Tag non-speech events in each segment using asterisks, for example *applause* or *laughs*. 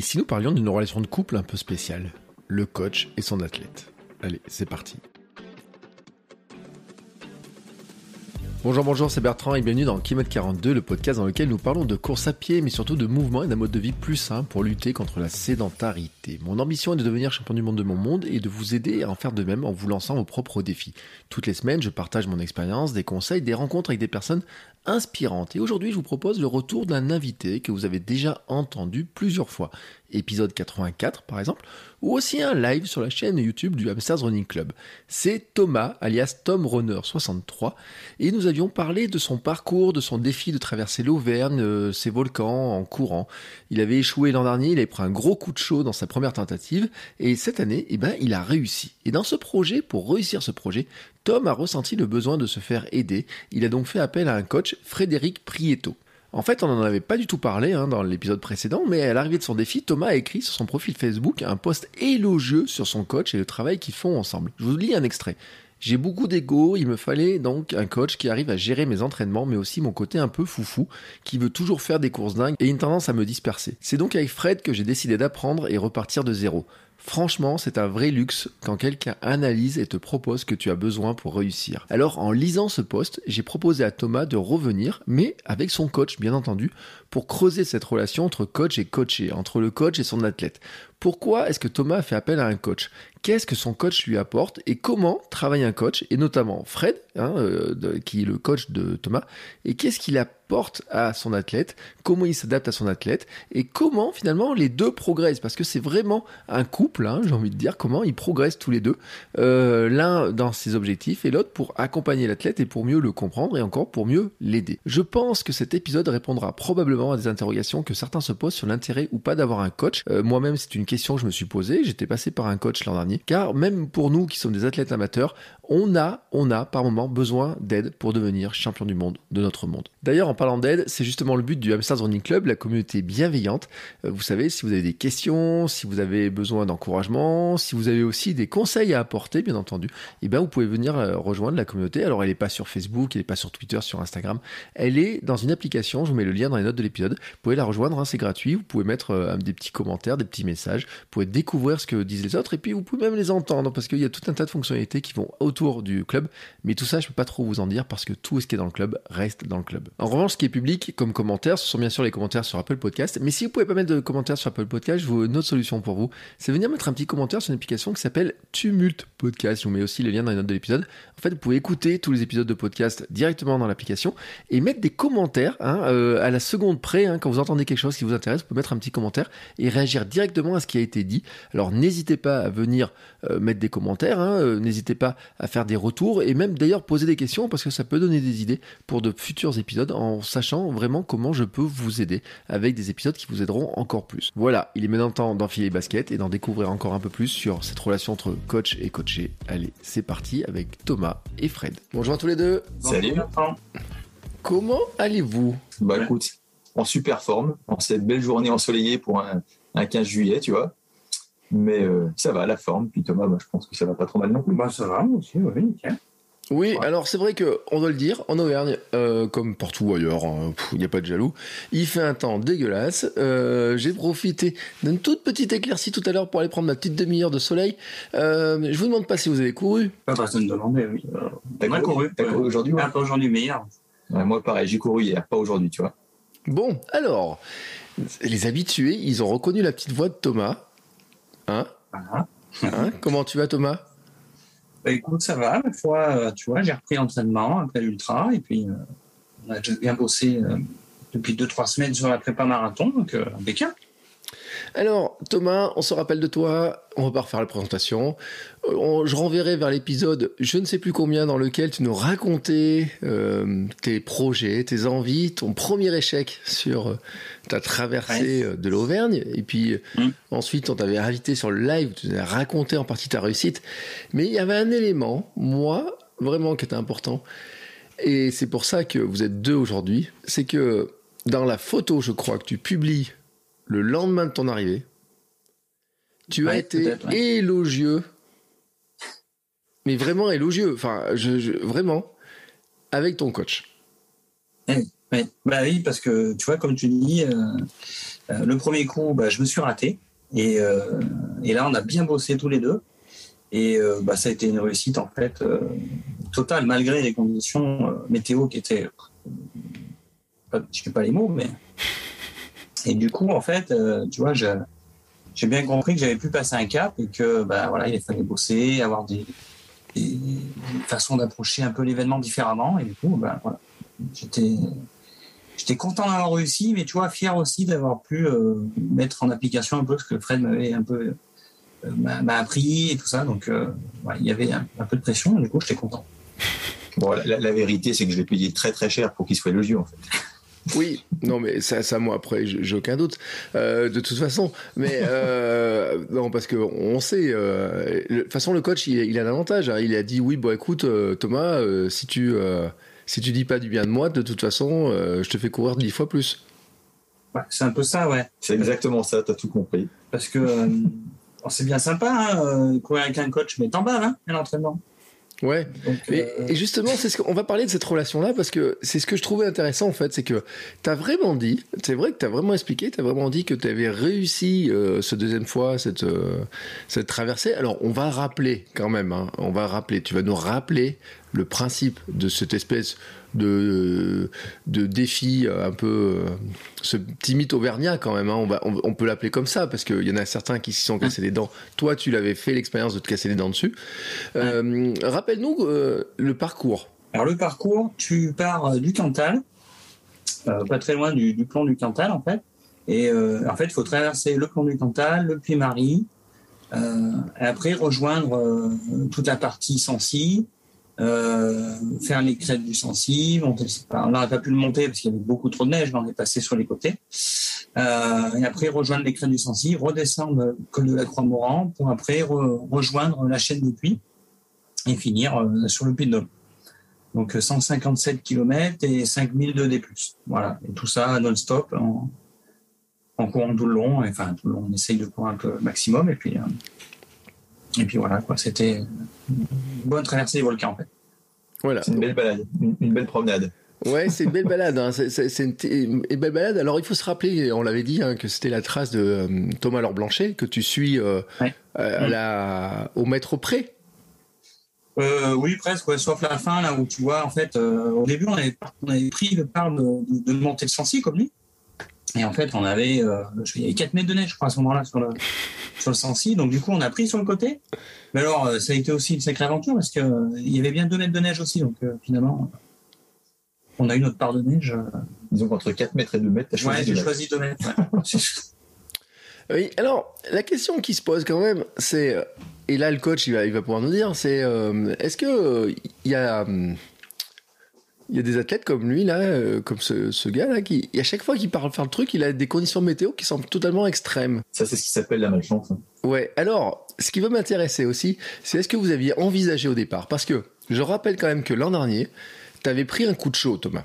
Et si nous parlions d'une relation de couple un peu spéciale Le coach et son athlète. Allez, c'est parti. Bonjour, bonjour, c'est Bertrand et bienvenue dans Kilomètre 42, le podcast dans lequel nous parlons de course à pied, mais surtout de mouvement et d'un mode de vie plus sain pour lutter contre la sédentarité. Mon ambition est de devenir champion du monde de mon monde et de vous aider à en faire de même en vous lançant vos propres défis. Toutes les semaines, je partage mon expérience, des conseils, des rencontres avec des personnes inspirantes. Et aujourd'hui, je vous propose le retour d'un invité que vous avez déjà entendu plusieurs fois. Épisode 84, par exemple, ou aussi un live sur la chaîne YouTube du Hamsters Running Club. C'est Thomas, alias Tom Runner 63, et nous avions parlé de son parcours, de son défi de traverser l'Auvergne, euh, ses volcans en courant. Il avait échoué l'an dernier, il avait pris un gros coup de chaud dans sa première tentative, et cette année, eh ben, il a réussi. Et dans ce projet, pour réussir ce projet, Tom a ressenti le besoin de se faire aider. Il a donc fait appel à un coach, Frédéric Prieto. En fait, on n'en avait pas du tout parlé hein, dans l'épisode précédent, mais à l'arrivée de son défi, Thomas a écrit sur son profil Facebook un post élogieux sur son coach et le travail qu'ils font ensemble. Je vous lis un extrait. J'ai beaucoup d'ego, il me fallait donc un coach qui arrive à gérer mes entraînements, mais aussi mon côté un peu foufou, qui veut toujours faire des courses dingues et une tendance à me disperser. C'est donc avec Fred que j'ai décidé d'apprendre et repartir de zéro. Franchement, c'est un vrai luxe quand quelqu'un analyse et te propose ce que tu as besoin pour réussir. Alors, en lisant ce post, j'ai proposé à Thomas de revenir, mais avec son coach, bien entendu, pour creuser cette relation entre coach et coaché, entre le coach et son athlète. Pourquoi est-ce que Thomas fait appel à un coach? Qu'est-ce que son coach lui apporte et comment travaille un coach et notamment Fred, hein, euh, qui est le coach de Thomas, et qu'est-ce qu'il apporte à son athlète Comment il s'adapte à son athlète et comment finalement les deux progressent Parce que c'est vraiment un couple, hein, j'ai envie de dire, comment ils progressent tous les deux, euh, l'un dans ses objectifs et l'autre pour accompagner l'athlète et pour mieux le comprendre et encore pour mieux l'aider. Je pense que cet épisode répondra probablement à des interrogations que certains se posent sur l'intérêt ou pas d'avoir un coach. Euh, Moi-même, c'est une question que je me suis posée. J'étais passé par un coach l'an dernier, car même pour nous qui sommes des athlètes amateurs, on a, on a par moment besoin d'aide pour devenir champion du monde de notre monde. D'ailleurs, en parlant d'aide, c'est justement le but du Hamsters Running Club, la communauté bienveillante. Euh, Vous savez, si vous avez des questions, si vous avez besoin d'encouragement, si vous avez aussi des conseils à apporter, bien entendu, eh ben vous pouvez venir euh, rejoindre la communauté. Alors, elle n'est pas sur Facebook, elle n'est pas sur Twitter, sur Instagram. Elle est dans une application. Je vous mets le lien dans les notes de l'épisode. Vous pouvez la rejoindre, hein, c'est gratuit. Vous pouvez mettre euh, des petits commentaires, des petits messages. Vous pouvez découvrir ce que disent les autres et puis vous pouvez même les entendre parce qu'il y a tout un tas de fonctionnalités qui vont autour du club. Mais tout ça, je peux pas trop vous en dire parce que tout ce qui est dans le club reste dans le club. En revanche, ce qui est public comme commentaires, ce sont bien sûr les commentaires sur Apple Podcast. Mais si vous pouvez pas mettre de commentaires sur Apple Podcast, je vous une autre solution pour vous, c'est venir mettre un petit commentaire sur une application qui s'appelle Tumult Podcast. Je vous mets aussi les liens dans les notes de l'épisode. En fait, vous pouvez écouter tous les épisodes de podcast directement dans l'application et mettre des commentaires hein, euh, à la seconde près. hein, quand vous entendez quelque chose qui vous intéresse, vous pouvez mettre un petit commentaire et réagir directement à ce qui a été dit. Alors n'hésitez pas à venir euh, mettre des commentaires, hein, euh, n'hésitez pas à faire des retours et même d'ailleurs poser des questions parce que ça peut donner des idées pour de futurs épisodes en sachant vraiment comment je peux vous aider avec des épisodes qui vous aideront encore plus. Voilà, il est maintenant temps d'enfiler les baskets et d'en découvrir encore un peu plus sur cette relation entre coach et coaché. Allez, c'est parti avec Thomas et Fred. Bonjour à tous les deux. Salut. Comment allez-vous? Bah écoute, en super forme, en cette belle journée ensoleillée pour un, un 15 juillet, tu vois. Mais euh, ça va, la forme. Puis Thomas, bah, je pense que ça va pas trop mal non plus. Bah ça va moi aussi, oui, nickel. Oui, alors c'est vrai que on doit le dire, en Auvergne, euh, comme partout ailleurs, hein, il n'y a pas de jaloux, il fait un temps dégueulasse. Euh, J'ai profité d'une toute petite éclaircie tout à l'heure pour aller prendre ma petite demi-heure de soleil. Euh, je vous demande pas si vous avez couru. Pas personne ne demandait, oui. T'as On a couru. T'as couru aujourd'hui ouais Un peu aujourd'hui meilleur. Ouais, Moi, pareil, j'ai couru hier, pas aujourd'hui, tu vois. Bon, alors, les habitués, ils ont reconnu la petite voix de Thomas. Hein, Voilà. hein *laughs* Comment tu vas Thomas? Bah écoute, ça va. La fois, euh, tu vois, j'ai repris l'entraînement après l'ultra et puis euh, on a déjà bien bossé euh, depuis 2-3 semaines sur la prépa marathon, donc euh, impeccable. Alors, Thomas, on se rappelle de toi. On va pas refaire la présentation. Euh, je renverrai vers l'épisode, je ne sais plus combien, dans lequel tu nous racontais euh, tes projets, tes envies, ton premier échec sur ta traversée de l'Auvergne. Et puis mm. ensuite, on t'avait invité sur le live, tu nous as raconté en partie ta réussite. Mais il y avait un élément, moi, vraiment, qui était important. Et c'est pour ça que vous êtes deux aujourd'hui. C'est que dans la photo, je crois, que tu publies le lendemain de ton arrivée, tu as été élogieux, mais vraiment élogieux, enfin, je, vraiment, avec ton coach. Bah oui, parce que tu vois, comme tu dis, euh, euh, le premier coup, bah, je me suis raté. Et, euh, et, là, on a bien bossé tous les deux. Et bah, ça a été une réussite, en fait, totale, malgré les conditions météo qui étaient. je ne sais pas les mots, mais. Et du coup, en fait, tu vois, je j'ai bien compris que j'avais pu passer un cap et que bah, voilà, il fallait bosser, avoir des, façons d'approcher un peu l'événement différemment. Et du coup, bah, voilà, j'étais j'étais content d'avoir réussi, mais tu vois, fier aussi d'avoir pu euh, mettre en application un peu ce que Fred m'avait un peu euh, m'a appris et tout ça. Donc, euh, il y avait un, peu de pression. Et du coup, j'étais content. La vérité, c'est que je l'ai payé très très cher pour qu'il soit élogieux, en fait. Oui, non, mais ça, ça moi, après, j'ai aucun doute, euh, de toute façon. Mais euh, *laughs* non, parce qu'on sait, euh, de toute façon, le coach, il, a un avantage. Hein. Il a dit oui, bon, écoute, Thomas, si tu si tu dis pas du bien de moi, de toute façon, je te fais courir dix fois plus. c'est un peu ça, ouais. C'est exactement ça, tu as tout compris. Parce que c'est bien sympa, hein, courir avec un coach, mais t'en bats, hein, l'entraînement. Ouais. Euh, et, justement, c'est ce qu'on va parler de cette relation-là parce que c'est ce que je trouvais intéressant en fait, c'est que tu as vraiment dit, c'est vrai que tu as vraiment expliqué, tu as vraiment dit que tu avais réussi euh, ce deuxième fois cette euh, cette traversée. Alors, on va rappeler quand même, hein, on va rappeler, tu vas nous rappeler le principe de cette espèce de, de défi un peu ce petit mythe auvergnat quand même hein. on, va, on, peut l'appeler comme ça parce qu'il y en a certains qui s'y sont cassés les dents. Toi tu l'avais fait l'expérience de te casser les dents dessus. Euh, rappelle-nous euh, le parcours. Alors le parcours tu pars euh, du Cantal pas très loin du, du, plan du Cantal en fait. Et en fait il faut traverser le plan du Cantal le Puy-Marie et après rejoindre toute la partie Sancy euh, faire les crêtes du Sancy. on n'aurait pas pu le monter parce qu'il y avait beaucoup trop de neige, mais on est passé sur les côtés. Euh, et après rejoindre les crêtes du Sancy, redescendre le col de la Croix-Moran pour après rejoindre la chaîne du Puy et finir euh, sur le Puy de Dôme. Donc 157 km et 5000 de D+. Voilà. Et tout ça non-stop en, courant tout le long. Enfin, tout le long, on essaye de courir un peu maximum et puis et puis voilà, quoi. C'était une bonne traversée des volcans, en fait. Voilà. C'est une belle balade, une, belle promenade. Ouais, c'est une belle balade. Hein. C'est une, belle balade. Alors, il faut se rappeler, on l'avait dit, hein, que c'était la trace de euh, Thomas Laure Blanchet que tu suis euh, euh, la, au mètre près. oui, presque, ouais, sauf la fin, là où tu vois, en fait, au début, on avait, on avait pris le part de, de, monter le Sancy, comme lui. Et en fait, on avait, euh, il y avait 4 mètres de neige, je crois, à ce moment-là, sur le, sur le Sancy. Donc, du coup, on a pris sur le côté. Mais alors, euh, ça a été aussi une sacrée aventure parce qu'il euh, il y avait bien 2 mètres de neige aussi. Donc, finalement, on a eu notre part de neige. Disons qu'entre 4 mètres et 2 mètres, tu as choisi, ouais, j'ai choisi 2 mètres. *laughs* oui, alors, la question qui se pose quand même, c'est, et là, le coach, il va, il va pouvoir nous dire, c'est, est-ce que il y a il y a des athlètes comme lui, là, euh, comme ce, gars-là, qui, à chaque fois qu'il parle faire le truc, il a des conditions météo qui semblent totalement extrêmes. Ça, c'est ce qui s'appelle la malchance. Hein. Ouais. Alors, ce qui va m'intéresser aussi, c'est est-ce que vous aviez envisagé au départ? Parce que je rappelle quand même que l'an dernier, tu avais pris un coup de chaud, Thomas.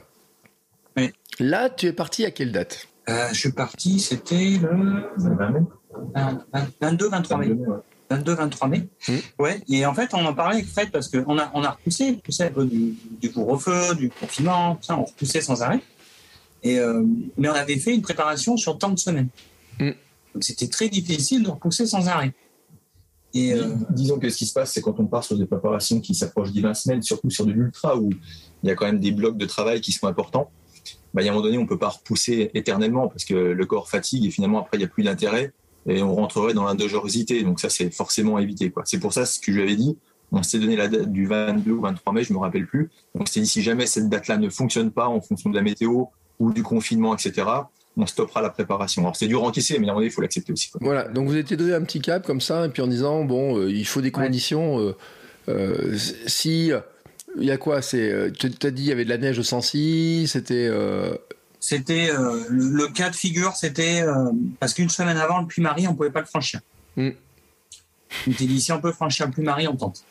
Oui. Là, tu es parti à quelle date? Euh, Je suis parti, c'était le 22-23 mai. 22-23 mai. Mmh. Ouais. Et en fait, on en parlait avec Fred parce qu'on a, on a repoussé, tu sais, du, du couvre-feu, du confinement, ça, on repoussait sans arrêt. Et, euh, mais on avait fait une préparation sur tant de semaines. Mmh. Donc c'était très difficile de repousser sans arrêt. Et euh, Disons que ce qui se passe, c'est quand on part sur des préparations qui s'approchent des 20 semaines, surtout sur de l'ultra où il y a quand même des blocs de travail qui sont importants. Bah, il y a un moment donné, on ne peut pas repousser éternellement parce que le corps fatigue et finalement, après, il n'y a plus d'intérêt et on rentrerait dans l'indogérosité. Donc ça, c'est forcément à éviter. C'est pour ça ce que je lui avais dit. On s'est donné la date du 22 ou 23 mai, je me rappelle plus. Donc c'est dit si jamais cette date-là ne fonctionne pas en fonction de la météo ou du confinement, etc. on stoppera la préparation. Alors c'est dur à encaisser, mais à un moment donné, il faut l'accepter aussi. Voilà, donc vous étiez donné un petit cap comme ça, et puis en disant, bon, euh, il faut des conditions. Euh, euh, si. Il y a quoi C'est, Tu as dit il y avait de la neige au Sancy, c'était. C'était. Le, cas de figure, c'était. parce qu'une semaine avant, le Puy-Marie, on ne pouvait pas le franchir. Mm. On était dit, si on peut franchir le Puy-Marie, on tente.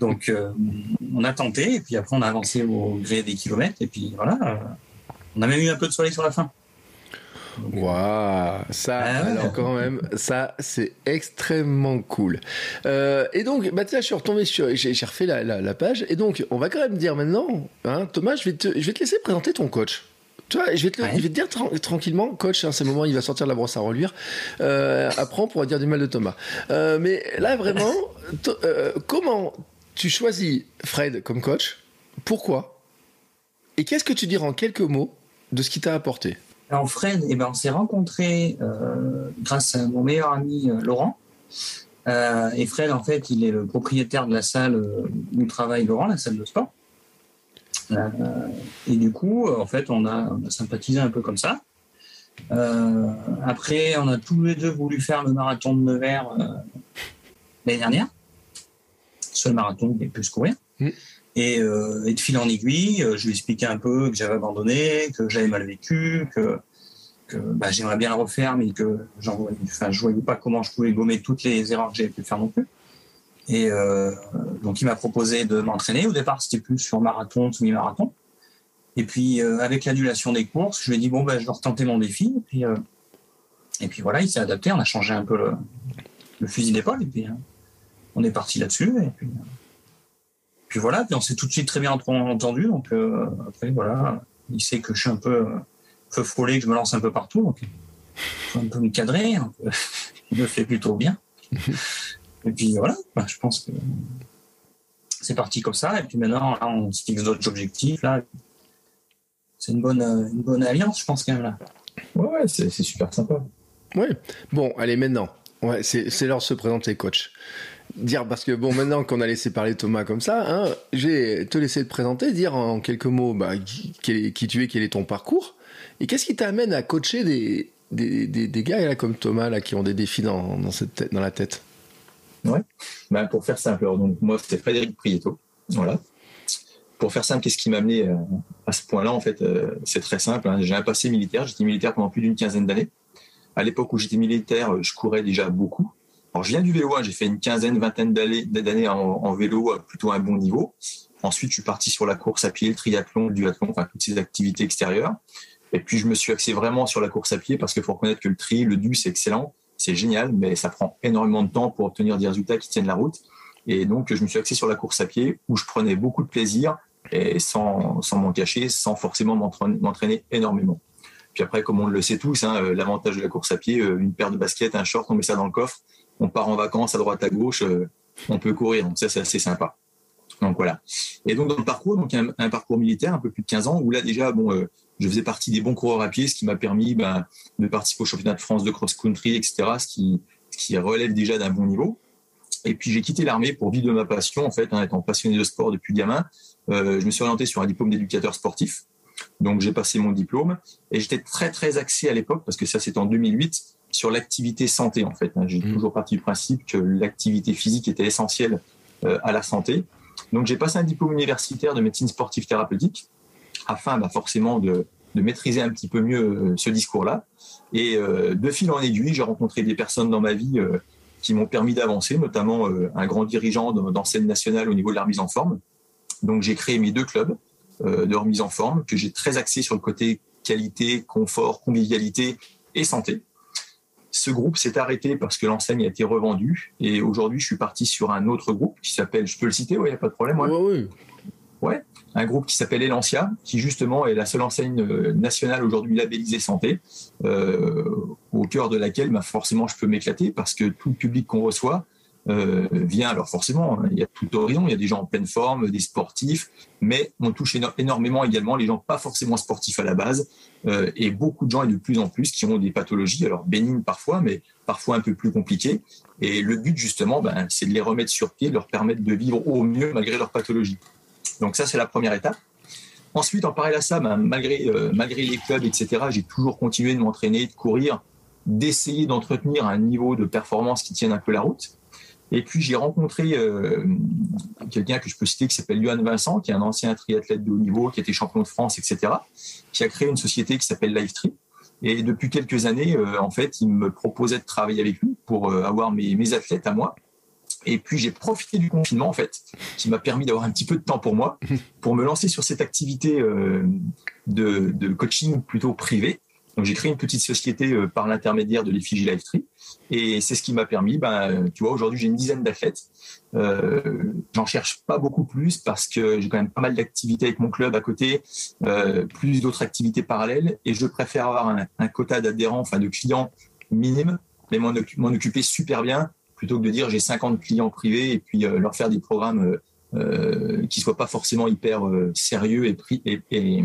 Donc, on a tenté, et puis après, on a avancé au gré des kilomètres, et puis voilà on a même eu un peu de soleil sur la fin. Waouh, ça, ah alors quand même, ça c'est extrêmement cool. Euh, et donc, bah tiens, je suis retombé sur, j'ai refait la, page, et donc on va quand même dire maintenant, hein, Thomas, je vais te, je vais te laisser présenter ton coach. Tu vois, je vais te, je vais te dire tranquillement, coach, hein, c'est le moment, il va sortir de la brosse à reluire. Euh, après, on pourra dire du mal de Thomas. Euh, mais là, vraiment, *laughs* euh, comment tu choisis Fred comme coach? Pourquoi? Et qu'est-ce que tu diras en quelques mots de ce qui t'a apporté? Alors Fred, eh ben, on s'est rencontrés euh, grâce à mon meilleur ami euh, Laurent. Euh, et Fred, en fait, il est le propriétaire de la salle où travaille Laurent, la salle de sport. et du coup, en fait, on a, sympathisé un peu comme ça. après, on a tous les deux voulu faire le marathon de Nevers l'année dernière. Seul marathon qui pu se courir. Mmh. Euh, et, de fil en aiguille, euh, je lui expliquais un peu que j'avais abandonné, que j'avais mal vécu, que, bah, j'aimerais bien le refaire, mais que je ne voyais pas comment je pouvais gommer toutes les erreurs que j'avais pu faire non plus. Et euh, donc il m'a proposé de m'entraîner. Au départ, c'était plus sur marathon, semi-marathon. Et puis avec l'annulation des courses, je lui ai dit bon ben je vais retenter mon défi. Et puis, et puis voilà, il s'est adapté. On a changé un peu le, fusil d'épaule et puis on est parti là-dessus. Puis voilà, puis on s'est tout de suite très bien entendu. Donc euh, après, voilà, il sait que je suis un peu, peu frôlé, que je me lance un peu partout. Donc il faut un peu me cadrer. il me fait plutôt bien. Et puis voilà, bah, je pense que c'est parti comme ça. Et puis maintenant, on se fixe d'autres objectifs. Là, c'est une bonne, une bonne alliance, je pense quand même là. Ouais, ouais c'est super sympa. Ouais. Bon, allez maintenant. Ouais, c'est l'heure de se présenter, coach dire parce que bon maintenant qu'on a laissé parler Thomas comme ça, hein, je vais te laisser te présenter, dire en quelques mots bah, qui, tu es, quel est ton parcours et qu'est-ce qui t'amène à coacher des, des, des, gars là, comme Thomas là qui ont des défis dans, dans, cette dans la tête? Ouais. Bah, pour faire simple, donc moi c'est Frédéric Prieto, voilà. Pour faire simple, qu'est-ce qui m'a amené euh, à ce point-là En fait, euh, c'est très simple. Hein. J'ai un passé militaire. J'étais militaire pendant plus d'une quinzaine d'années. À l'époque où j'étais militaire, je courais déjà beaucoup. Alors, je viens du vélo, j'ai fait une quinzaine, vingtaine d'années en, vélo à plutôt un bon niveau. Ensuite, je suis parti sur la course à pied, le triathlon, le duathlon, enfin toutes ces activités extérieures. Et puis, je me suis axé vraiment sur la course à pied parce qu'il faut reconnaître que le tri, le du, c'est excellent, c'est génial, mais ça prend énormément de temps pour obtenir des résultats qui tiennent la route. Et donc, je me suis axé sur la course à pied où je prenais beaucoup de plaisir et sans, sans m'en cacher, sans forcément m'entraîner énormément. Puis après, comme on le sait tous, hein, euh, l'avantage de la course à pied, euh, une paire de baskets, un short, on met ça dans le coffre, on part en vacances à droite à gauche, euh, on peut courir. Donc ça, c'est assez sympa. Donc voilà. Et donc dans le parcours, donc un, parcours militaire, un peu plus de 15 ans, où là déjà, bon, euh, je faisais partie des bons coureurs à pied, ce qui m'a permis ben, de participer au championnat de France de cross-country, etc., ce qui, relève déjà d'un bon niveau. Et puis j'ai quitté l'armée pour vivre de ma passion, en fait, en étant passionné de sport depuis gamin. Euh, je me suis orienté sur un diplôme d'éducateur sportif. Donc j'ai passé mon diplôme et j'étais très très axé à l'époque parce que ça c'était en 2008 sur l'activité santé en fait. Hein. J'ai mmh. toujours parti du principe que l'activité physique était essentielle euh, à la santé. Donc j'ai passé un diplôme universitaire de médecine sportive thérapeutique afin bah, forcément de, de, maîtriser un petit peu mieux euh, ce discours-là. Et euh, de fil en aiguille, j'ai rencontré des personnes dans ma vie qui m'ont permis d'avancer, notamment un grand dirigeant d'enseigne nationale au niveau de la remise en forme. Donc j'ai créé mes deux clubs de remise en forme que j'ai très axé sur le côté qualité, confort, convivialité et santé. Ce groupe s'est arrêté parce que l'enseigne a été revendue. Et aujourd'hui, je suis parti sur un autre groupe qui s'appelle, je peux le citer, il n'y a pas de problème. Ouais, oui. Ouais, un groupe qui s'appelle Elancia, qui justement est la seule enseigne euh, nationale aujourd'hui labellisée santé, euh, au cœur de laquelle bah, forcément je peux m'éclater parce que tout le public qu'on reçoit, euh, vient. Alors forcément, hein, il y a tout horizon, il y a des gens en pleine forme, des sportifs, mais on touche énormément également les gens pas forcément sportifs à la base, euh, et beaucoup de gens et de plus en plus qui ont des pathologies, alors bénignes parfois, mais parfois un peu plus compliquées. Et le but justement, ben, c'est de les remettre sur pied, de leur permettre de vivre au mieux malgré leur pathologie. Donc ça, c'est la première étape. Ensuite, en parallèle à ça, ben, malgré, euh, malgré les clubs, etc., j'ai toujours continué de m'entraîner, de courir, d'essayer d'entretenir un niveau de performance qui tienne un peu la route. Et puis j'ai rencontré euh, quelqu'un que je peux citer qui s'appelle Johan Vincent, qui est un ancien triathlète de haut niveau, qui était champion de France, etc., qui a créé une société qui s'appelle Livetree. Et depuis quelques années, euh, en fait, il me proposait de travailler avec lui pour avoir mes, mes athlètes à moi et puis j'ai profité du confinement en fait, qui m'a permis d'avoir un petit peu de temps pour moi, *laughs* pour me lancer sur cette activité euh, de, de, coaching plutôt privé. Donc j'ai créé une petite société euh, par l'intermédiaire de l'effigie Livetree, et c'est ce qui m'a permis. Ben, tu vois, aujourd'hui j'ai une dizaine d'athlètes. Euh, J'en cherche pas beaucoup plus parce que j'ai quand même pas mal d'activités avec mon club à côté, euh, plus d'autres activités parallèles, et je préfère avoir un, un quota d'adhérents, enfin de clients minime, mais m'en occuper super bien plutôt que de dire j'ai 50 clients privés et puis euh, leur faire des programmes euh, qui soient pas forcément hyper sérieux et, et, et,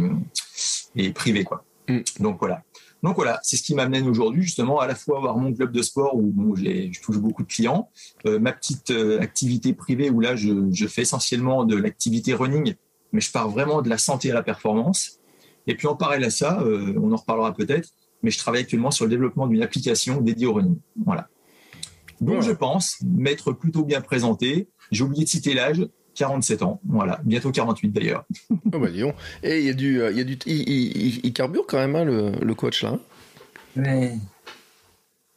et, privés quoi. Mm. Donc voilà. Donc voilà, c'est ce qui m'amène aujourd'hui justement à la fois avoir mon club de sport où bon, je touche beaucoup de clients, ma petite activité privée où là je, je fais essentiellement de l'activité running, mais je pars vraiment de la santé à la performance. Et puis en parallèle à ça, on en reparlera peut-être, mais je travaille actuellement sur le développement d'une application dédiée au running. Voilà. Donc, je pense m'être plutôt bien présenté. J'ai oublié de citer l'âge. 47 ans, voilà, bientôt 48 d'ailleurs. *laughs* Oh bah Et il y a du, il y a du, il, carbure quand même hein, le, le, coach là. Mais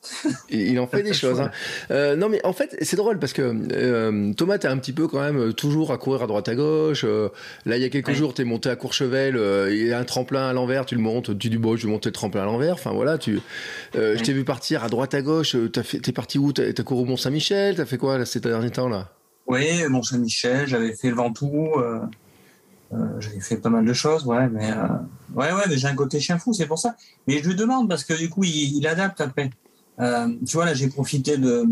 *laughs* hein. il en fait des *laughs* choses. Hein. Euh, non, mais en fait, c'est drôle parce que euh, Thomas, t'es un petit peu quand même euh, toujours à courir à droite à gauche. Euh, là, il y a quelques jours, t'es monté à Courchevel. Euh, il y a un tremplin à l'envers. Tu le montes. Tu dis bon, je vais monter le tremplin à l'envers. Enfin voilà, tu. Je t'ai vu partir à droite à gauche. T'es parti où? T'as couru au Mont Saint-Michel. T'as fait quoi là, ces derniers temps là? Oui, Mont Saint-Michel. J'avais fait le Ventoux. j'avais fait pas mal de choses, ouais, mais ouais, ouais, mais j'ai un côté chien fou, c'est pour ça. Mais je lui demande parce que du coup, il, adapte après. Euh, tu vois, là, j'ai profité de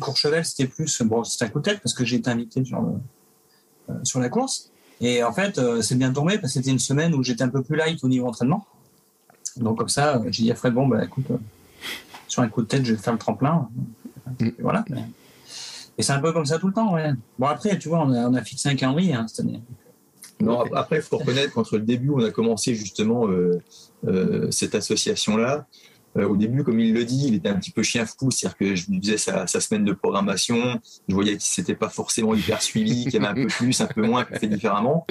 Courchevel, c'était plus, bon, c'était un coup de tête parce que j'ai été invité sur, euh, la course. Et en fait, euh, c'est bien tombé parce que c'était une semaine où j'étais un peu plus light au niveau entraînement. Donc, comme ça, j'ai dit à Fred, bon, bah, écoute, sur un coup de tête, je vais faire le tremplin. Voilà. Et c'est un peu comme ça tout le temps, ouais. Bon, après, tu vois, on a, on a fixé un calendrier hein, cette année. Non, après, il faut reconnaître qu'entre le début, on a commencé justement cette association-là. Euh, au début, comme il le dit, il était un petit peu chien fou, c'est-à-dire que je lui faisais sa, semaine de programmation, je voyais qu'il s'était pas forcément hyper suivi, qu'il y avait un peu plus, un peu moins, qu'il fait différemment.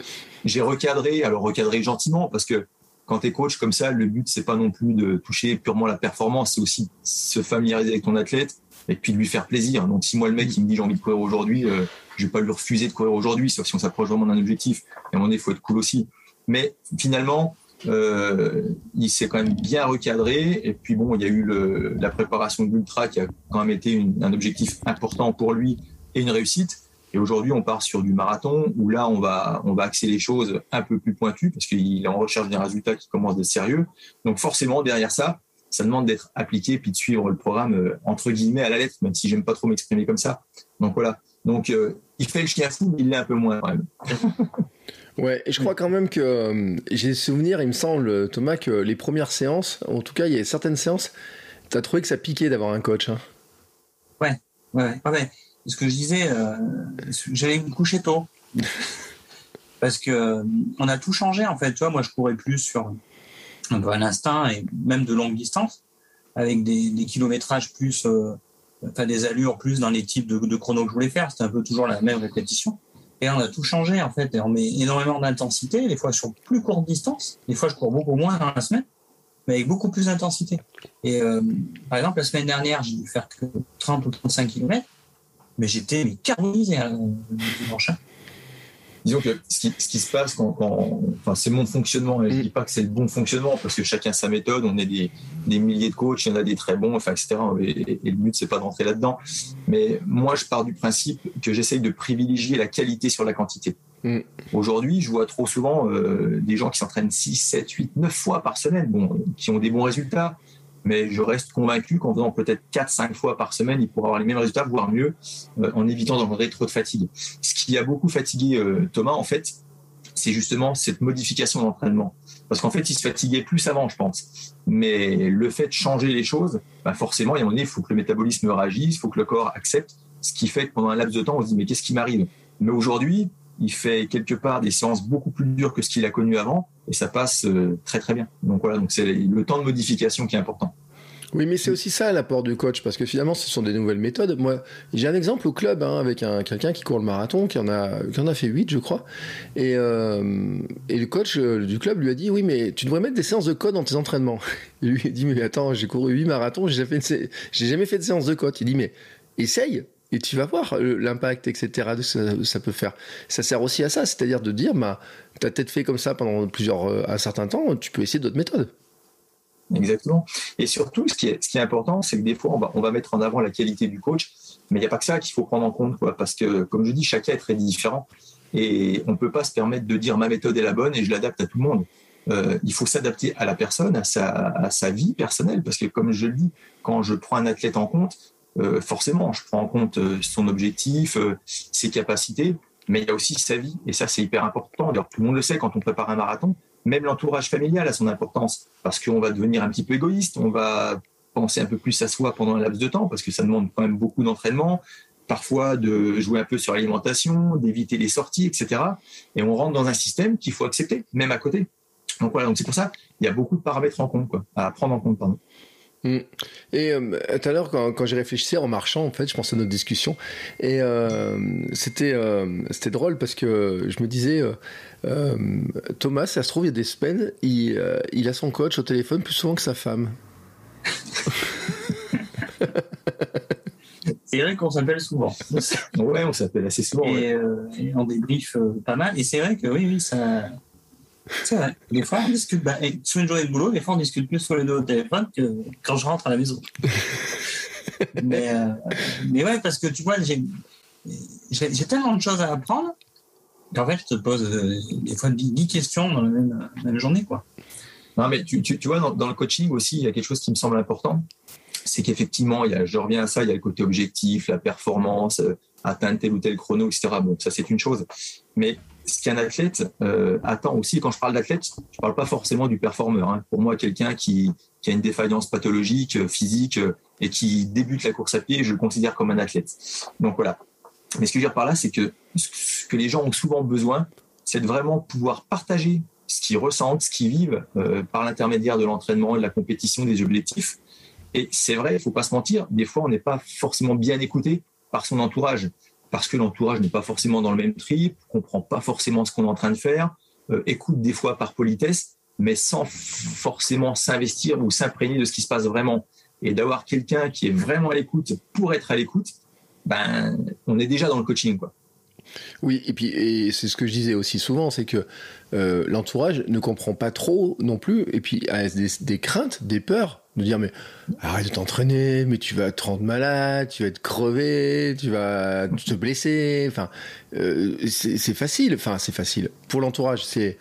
J'ai recadré, alors recadré gentiment, parce que quand tu es coach comme ça, le but c'est pas non plus de toucher purement la performance, c'est aussi se familiariser avec ton athlète et puis de lui faire plaisir. Donc si moi le mec il me dit j'ai envie de courir aujourd'hui, euh, je vais pas lui refuser de courir aujourd'hui, sauf si on s'approche vraiment d'un objectif. À un moment donné, il faut être cool aussi. Mais finalement, euh, il s'est quand même bien recadré. Et puis bon, il y a eu la préparation de l'ultra qui a quand même été un objectif important pour lui et une réussite. Et aujourd'hui, on part sur du marathon où là, on va, on va axer les choses un peu plus pointues parce qu'il est en recherche d'un résultat qui commence d'être sérieux. Donc forcément, derrière ça, ça demande d'être appliqué puis de suivre le programme euh, entre guillemets à la lettre, même si j'aime pas trop m'exprimer comme ça. Donc voilà. Donc euh, il fait le chien fou, mais il l'est un peu moins quand même. *laughs* Ouais, et je crois quand même que euh, j'ai souvenir, il me semble, Thomas, que les premières séances, en tout cas, il y a certaines séances, tu as trouvé que ça piquait d'avoir un coach. Hein. Ouais, ouais, ouais. Ce que je disais, euh, j'allais me coucher tôt. *laughs* Parce que on a tout changé, en fait. Tu vois, moi, je courais plus sur un, un instinct et même de longue distance, avec des, kilométrages plus, euh, enfin, des allures plus dans les types de, chronos que je voulais faire. C'était un peu toujours la même répétition. Et on a tout changé, en fait. Et on met énormément d'intensité, des fois sur plus courte distance. Des fois, je cours beaucoup moins dans la semaine, mais avec beaucoup plus d'intensité. Et euh, par exemple, la semaine dernière, j'ai dû faire que 30 ou 35 km, mais j'étais carbonisé hein, dimanche disons que ce qui, ce qui se passe quand, quand enfin, c'est mon fonctionnement, et je mm. dis pas que c'est le bon fonctionnement parce que chacun sa méthode, on est des, des milliers de coachs, il y en a des très bons, enfin, etc. Et, et le but c'est pas d'entrer là-dedans. Mais moi, je pars du principe que j'essaye de privilégier la qualité sur la quantité. Mm. Aujourd'hui, je vois trop souvent euh, des gens qui s'entraînent 6, 7, 8, 9 fois par semaine, bon, qui ont des bons résultats, mais je reste convaincu qu'en faisant peut-être 4-5 fois par semaine, il pourra avoir les mêmes résultats, voire mieux, euh, en évitant d'engendrer trop de fatigue. Ce qui a beaucoup fatigué euh, Thomas, en fait, c'est justement cette modification d'entraînement. Parce qu'en fait, il se fatiguait plus avant, je pense. Mais le fait de changer les choses, bah forcément, il y a il faut que le métabolisme réagisse, il faut que le corps accepte, ce qui fait que pendant un laps de temps, on se dit, mais qu'est-ce qui m'arrive? Mais aujourd'hui, il fait quelque part des séances beaucoup plus dures que ce qu'il a connu avant, et ça passe euh, très très bien. Donc voilà, c'est le temps de modification qui est important. Oui, mais c'est aussi ça l'apport du coach, parce que finalement, ce sont des nouvelles méthodes. Moi, j'ai un exemple au club hein, avec un, quelqu'un qui court le marathon, qui en a, fait 8, je crois. Et, euh, le coach euh, du club lui a dit Oui, mais tu devrais mettre des séances de code dans tes entraînements. *laughs* Il lui a dit Mais attends, j'ai couru 8 marathons, j'ai jamais, jamais fait de séance de code. Il dit Mais essaye et tu vas voir l'impact, etc. que ça, peut faire. Ça sert aussi à ça, c'est-à-dire de dire, bah, tu as peut-être fait comme ça pendant plusieurs, euh, un certain temps, tu peux essayer d'autres méthodes. Exactement. Et surtout, ce qui est, ce est important, c'est que des fois, on va, mettre en avant la qualité du coach, mais il n'y a pas que ça qu'il faut prendre en compte, parce que, comme je dis, chacun est très différent. Et on ne peut pas se permettre de dire ma méthode est la bonne et je l'adapte à tout le monde. Euh, il faut s'adapter à la personne, à sa, à sa vie personnelle, parce que comme je le dis, quand je prends un athlète en compte, euh, forcément, je prends en compte euh, son objectif, euh, ses capacités, mais il y a aussi sa vie, et ça c'est hyper important. D'ailleurs, tout le monde le sait quand on prépare un marathon, même l'entourage familial a son importance parce qu'on va devenir un petit peu égoïste, on va penser un peu plus à soi pendant un laps de temps parce que ça demande quand même beaucoup d'entraînement, parfois de jouer un peu sur l'alimentation, d'éviter les sorties, etc. Et on rentre dans un système qu'il faut accepter, même à côté. Donc voilà, donc c'est pour ça il y a beaucoup de paramètres en compte, à prendre en compte. Mm. Et euh, tout à l'heure, quand, quand j'ai réfléchi en marchant, en fait, je pense à notre discussion, et euh, c'était euh, c'était drôle parce que je me disais, Thomas, ça se trouve, il y a des semaines, il, il a son coach au téléphone plus souvent que sa femme. *laughs* c'est vrai qu'on s'appelle souvent. ouais, on s'appelle assez souvent. Et, et on débriefe pas mal. Et c'est vrai que oui, oui, ça c'est vrai. Des fois, on discute. Bah, sur une journée de boulot, des fois, on discute plus sur les deux au téléphone que quand je rentre à la maison. *laughs* mais, euh, mais ouais, parce que tu vois, j'ai, j'ai, tellement de choses à apprendre qu'en fait, je te pose euh, des fois 10 questions dans la même, même, journée. Quoi. Non, mais tu, tu, tu vois, dans, dans, le coaching aussi, il y a quelque chose qui me semble important. C'est qu'effectivement, il y a, je reviens à ça, il y a le côté objectif, la performance, euh, atteindre tel ou tel chrono, etc. Bon, ça, c'est une chose. Mais ce qu'un athlète euh, attend aussi, quand je parle d'athlète, je ne parle pas forcément du performeur. Hein. Pour moi, quelqu'un qui, qui, a une défaillance pathologique, euh, physique, euh, et qui débute la course à pied, je le considère comme un athlète. Donc voilà. Mais ce que je veux dire par là, c'est que ce que les gens ont souvent besoin, c'est de vraiment pouvoir partager ce qu'ils ressentent, ce qu'ils vivent euh, par l'intermédiaire de l'entraînement, de la compétition, des objectifs. Et c'est vrai, il faut pas se mentir, des fois, on n'est pas forcément bien écouté par son entourage parce que l'entourage n'est pas forcément dans le même trip, comprend pas forcément ce qu'on est en train de faire, euh, écoute des fois par politesse, mais sans forcément s'investir ou s'imprégner de ce qui se passe vraiment. Et d'avoir quelqu'un qui est vraiment à l'écoute pour être à l'écoute, ben, on est déjà dans le coaching, quoi. Oui, et puis et c'est ce que je disais aussi souvent, c'est que euh, l'entourage ne comprend pas trop non plus, et puis a des, des craintes, des peurs de dire mais arrête de t'entraîner, mais tu vas te rendre malade, tu vas être crevé, tu vas te blesser. Enfin, euh, c'est facile. Enfin, c'est facile pour l'entourage. C'est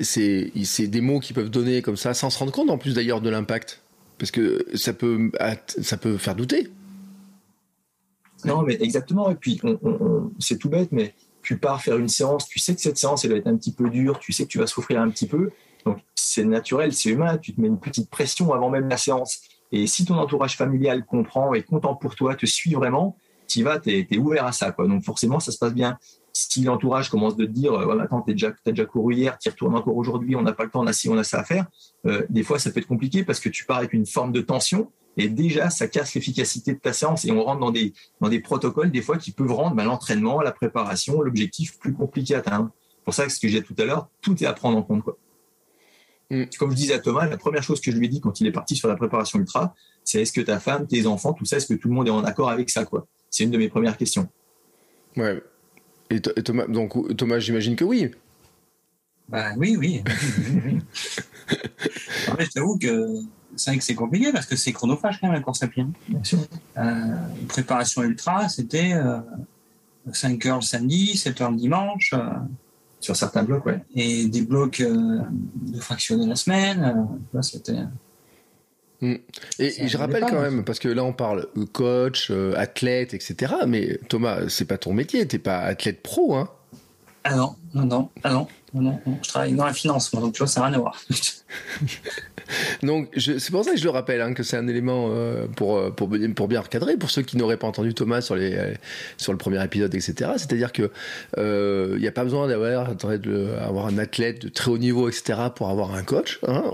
c'est c'est des mots qui peuvent donner comme ça sans se rendre compte en plus d'ailleurs de l'impact parce que ça peut ça peut faire douter. Non, mais exactement. Et puis c'est tout bête, mais tu pars faire une séance, tu sais que cette séance elle va être un petit peu dure, tu sais que tu vas souffrir un petit peu donc c'est naturel, c'est humain, tu te mets une petite pression avant même la séance. Et si ton entourage familial comprend, est content pour toi, te suit vraiment, tu vas, tu es, ouvert à ça. Quoi. Donc forcément, ça se passe bien. Si l'entourage commence de te dire, ouais, attends, tu déjà, as déjà couru hier, tu retournes encore aujourd'hui, on n'a pas le temps, on a ci, on a ça à faire, euh, des fois ça peut être compliqué parce que tu pars avec une forme de tension et déjà ça casse l'efficacité de ta séance et on rentre dans des, dans des protocoles des fois qui peuvent rendre ben, l'entraînement, la préparation, l'objectif plus compliqué à atteindre. Pour ça, ce que j'ai dit tout à l'heure, tout est à prendre en compte. Quoi. Mm. Comme je disais à Thomas, la première chose que je lui ai dit quand il est parti sur la préparation ultra, c'est est-ce que ta femme, tes enfants, tout ça, est-ce que tout le monde est en accord avec ça quoi? C'est une de mes premières questions. Ouais. Et, Thomas, donc Thomas, j'imagine que oui. Bah oui, oui. *laughs* en fait, j'avoue que c'est vrai que c'est compliqué parce que c'est chronophage quand même la course à pied. Bien sûr. Euh, préparation ultra, c'était 5 euh, heures le samedi, 7 heures le dimanche. Euh, sur certains blocs, ouais. Et des blocs euh, de fractionner la semaine, euh, c'était. Mm. Et, je rappelle quand même, parce que là on parle coach, euh, athlète, etc. Mais Thomas, c'est pas ton métier, t'es pas athlète pro, hein Ah non, non, non, ah non. Non, je travaille dans la finance, moi, donc tu vois, ça n'a rien à voir. *laughs* donc, c'est pour ça que je le rappelle, hein, que c'est un élément euh, pour, euh, pour, pour, bien recadrer, pour ceux qui n'auraient pas entendu Thomas sur, les, euh, sur le premier épisode, etc. C'est-à-dire qu'il il n'y a pas besoin d'avoir avoir un athlète de très haut niveau, etc., pour avoir un coach. Hein,